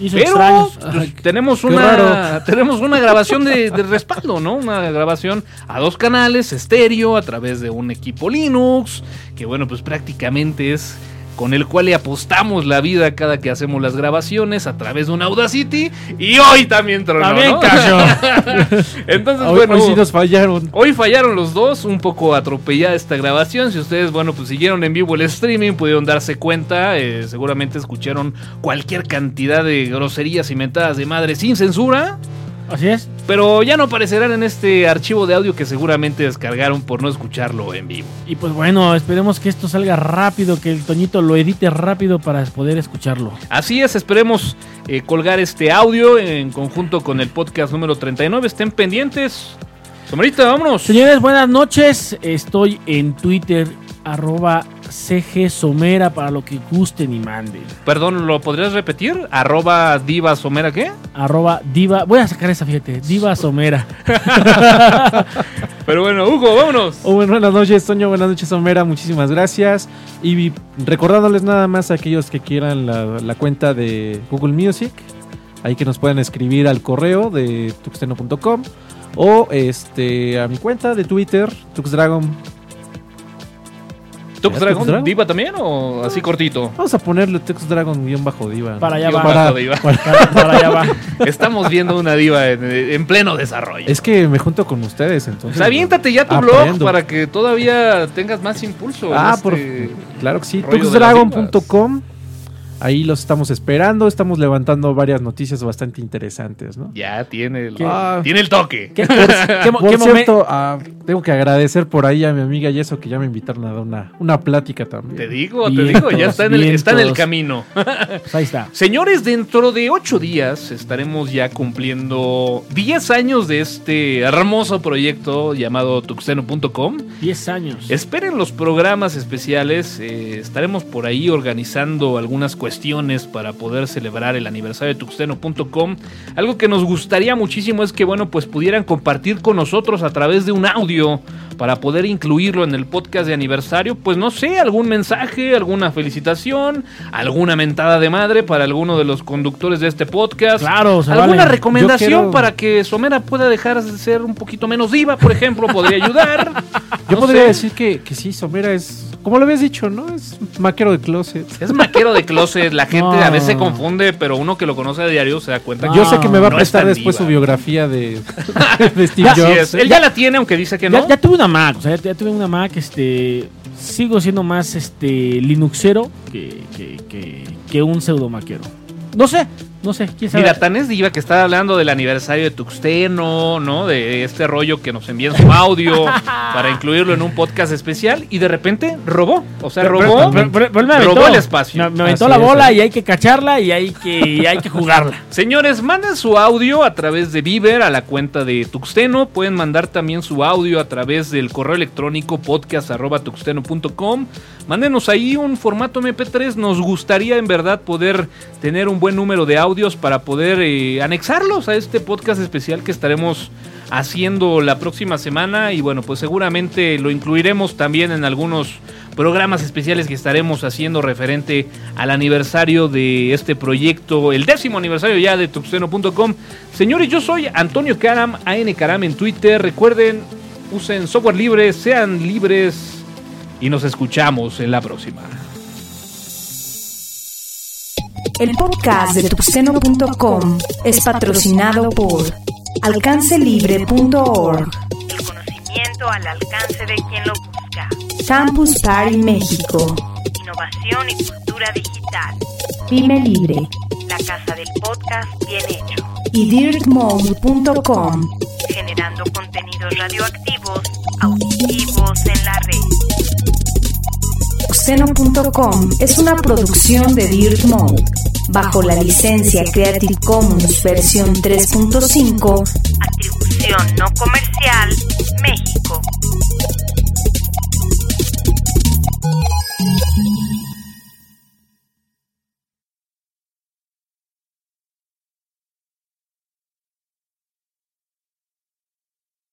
Hizo Pero pues, tenemos una tenemos una grabación de, de respaldo, ¿no? Una grabación a dos canales, estéreo, a través de un equipo Linux, que bueno, pues prácticamente es con el cual le apostamos la vida cada que hacemos las grabaciones a través de un Audacity y hoy también tronó, También ¿no? cayó. Entonces, Hoy, bueno, hoy sí nos fallaron. Hoy fallaron los dos, un poco atropellada esta grabación. Si ustedes, bueno, pues siguieron en vivo el streaming, pudieron darse cuenta, eh, seguramente escucharon cualquier cantidad de groserías y mentadas de madre sin censura. Así es. Pero ya no aparecerán en este archivo de audio que seguramente descargaron por no escucharlo en vivo. Y pues bueno, esperemos que esto salga rápido, que el Toñito lo edite rápido para poder escucharlo. Así es, esperemos eh, colgar este audio en conjunto con el podcast número 39. Estén pendientes. Somerita, vámonos. Señores, buenas noches. Estoy en Twitter, arroba CG Somera para lo que gusten y manden. Perdón, ¿lo podrías repetir? Arroba diva somera, ¿qué? Arroba diva. Voy a sacar esa, fíjate. Diva Somera. Pero bueno, Hugo, vámonos. Oh, bueno, buenas noches, Toño. Buenas noches, Homera. Muchísimas gracias. Y recordándoles nada más a aquellos que quieran la, la cuenta de Google Music, ahí que nos puedan escribir al correo de tuxteno.com o este a mi cuenta de Twitter, tuxdragon. ¿Tux ¿Ya, Dragon? Tux Dragon? ¿Diva también o así cortito? Vamos a ponerle tuxdragon-diva. Para allá Digo, va. para- diva. Para, para allá va. Estamos viendo una diva en, en pleno desarrollo. Es que me junto con ustedes, entonces. Pues aviéntate ya tu Aprendo. blog para que todavía tengas más impulso. en Ah, este- por, claro que sí. rollo de las Tuxdragon.com. Ahí los estamos esperando. Estamos levantando varias noticias bastante interesantes, ¿no? Ya tiene el, ¿Qué? tiene el toque. ¿Qué, Por qué cierto, ah, tengo que agradecer por ahí a mi amiga y eso que ya me invitaron a dar una, una plática también. Te digo, te digo, ya está en, el, está en el vientos. camino. Pues ahí está. Señores, dentro de ocho días estaremos ya cumpliendo 10 años de este hermoso proyecto llamado tuxteno.com. 10 años. Esperen los programas especiales, eh, estaremos por ahí organizando algunas cuestiones para poder celebrar el aniversario de tuxteno.com. Algo que nos gustaría muchísimo es que, bueno, pues pudieran compartir con nosotros a través de un audio para poder incluirlo en el podcast de aniversario. Pues no sé, algún mensaje, alguna felicitación, alguna mentada de madre para alguno de los conductores de este podcast. Claro, se ¿Alguna vale. recomendación quiero- para que Somera pueda dejar de ser un poquito menos diva, por ejemplo? ¿Podría ayudar? Yo No podría sé. decir que, que sí, Somera es, como lo habías dicho, ¿no? Es maquero de closet. Es maquero de closet, la gente No. a veces se confunde, pero uno que lo conoce a diario se da cuenta que Yo sé que me va a no es prestar después diva. su biografía de, de Steve Jobs. es. Él ya la tiene, aunque dice que Ya, no. ya tuve una Mac, o sea, ya, ya tuve una Mac, este, sigo siendo más este Linuxero que, que, que, que un pseudo maquero. No sé, no sé, quién sabe. Mira, tan es diva que está hablando del aniversario de Tuxteno, ¿no? De este rollo que nos envían su audio para incluirlo en un podcast especial y de repente robó. O sea, Pero- robó, pero- pero- pero él me robó el espacio. Me, me aventó Así la bola y hay que cacharla y hay que, y hay que jugarla. Señores, manden su audio a través de Viver a la cuenta de Tuxteno. Pueden mandar también su audio a través del correo electrónico podcast.tuxteno.com. Mándenos ahí un formato MP3. Nos gustaría en verdad poder tener un buen número de para poder eh, anexarlos a este podcast especial que estaremos haciendo la próxima semana. Y bueno, pues seguramente lo incluiremos también en algunos programas especiales que estaremos haciendo referente al aniversario de este proyecto, el décimo aniversario ya de tuxteno.com. Señores, yo soy Antonio Karam, AN Karam en Twitter. Recuerden, usen software libre, sean libres y nos escuchamos en la próxima. El podcast de tuxteno.com es patrocinado por alcancelibre.org, El conocimiento al alcance de quien lo busca. Campus Party México, Innovación y cultura digital. Pyme Libre La casa del podcast bien hecho. y dirtmode.com. Generando contenidos radioactivos, auditivos en la red. Oxeno.com es una producción de Dirt Mode, bajo la licencia Creative Commons versión 3.5, atribución no comercial, México.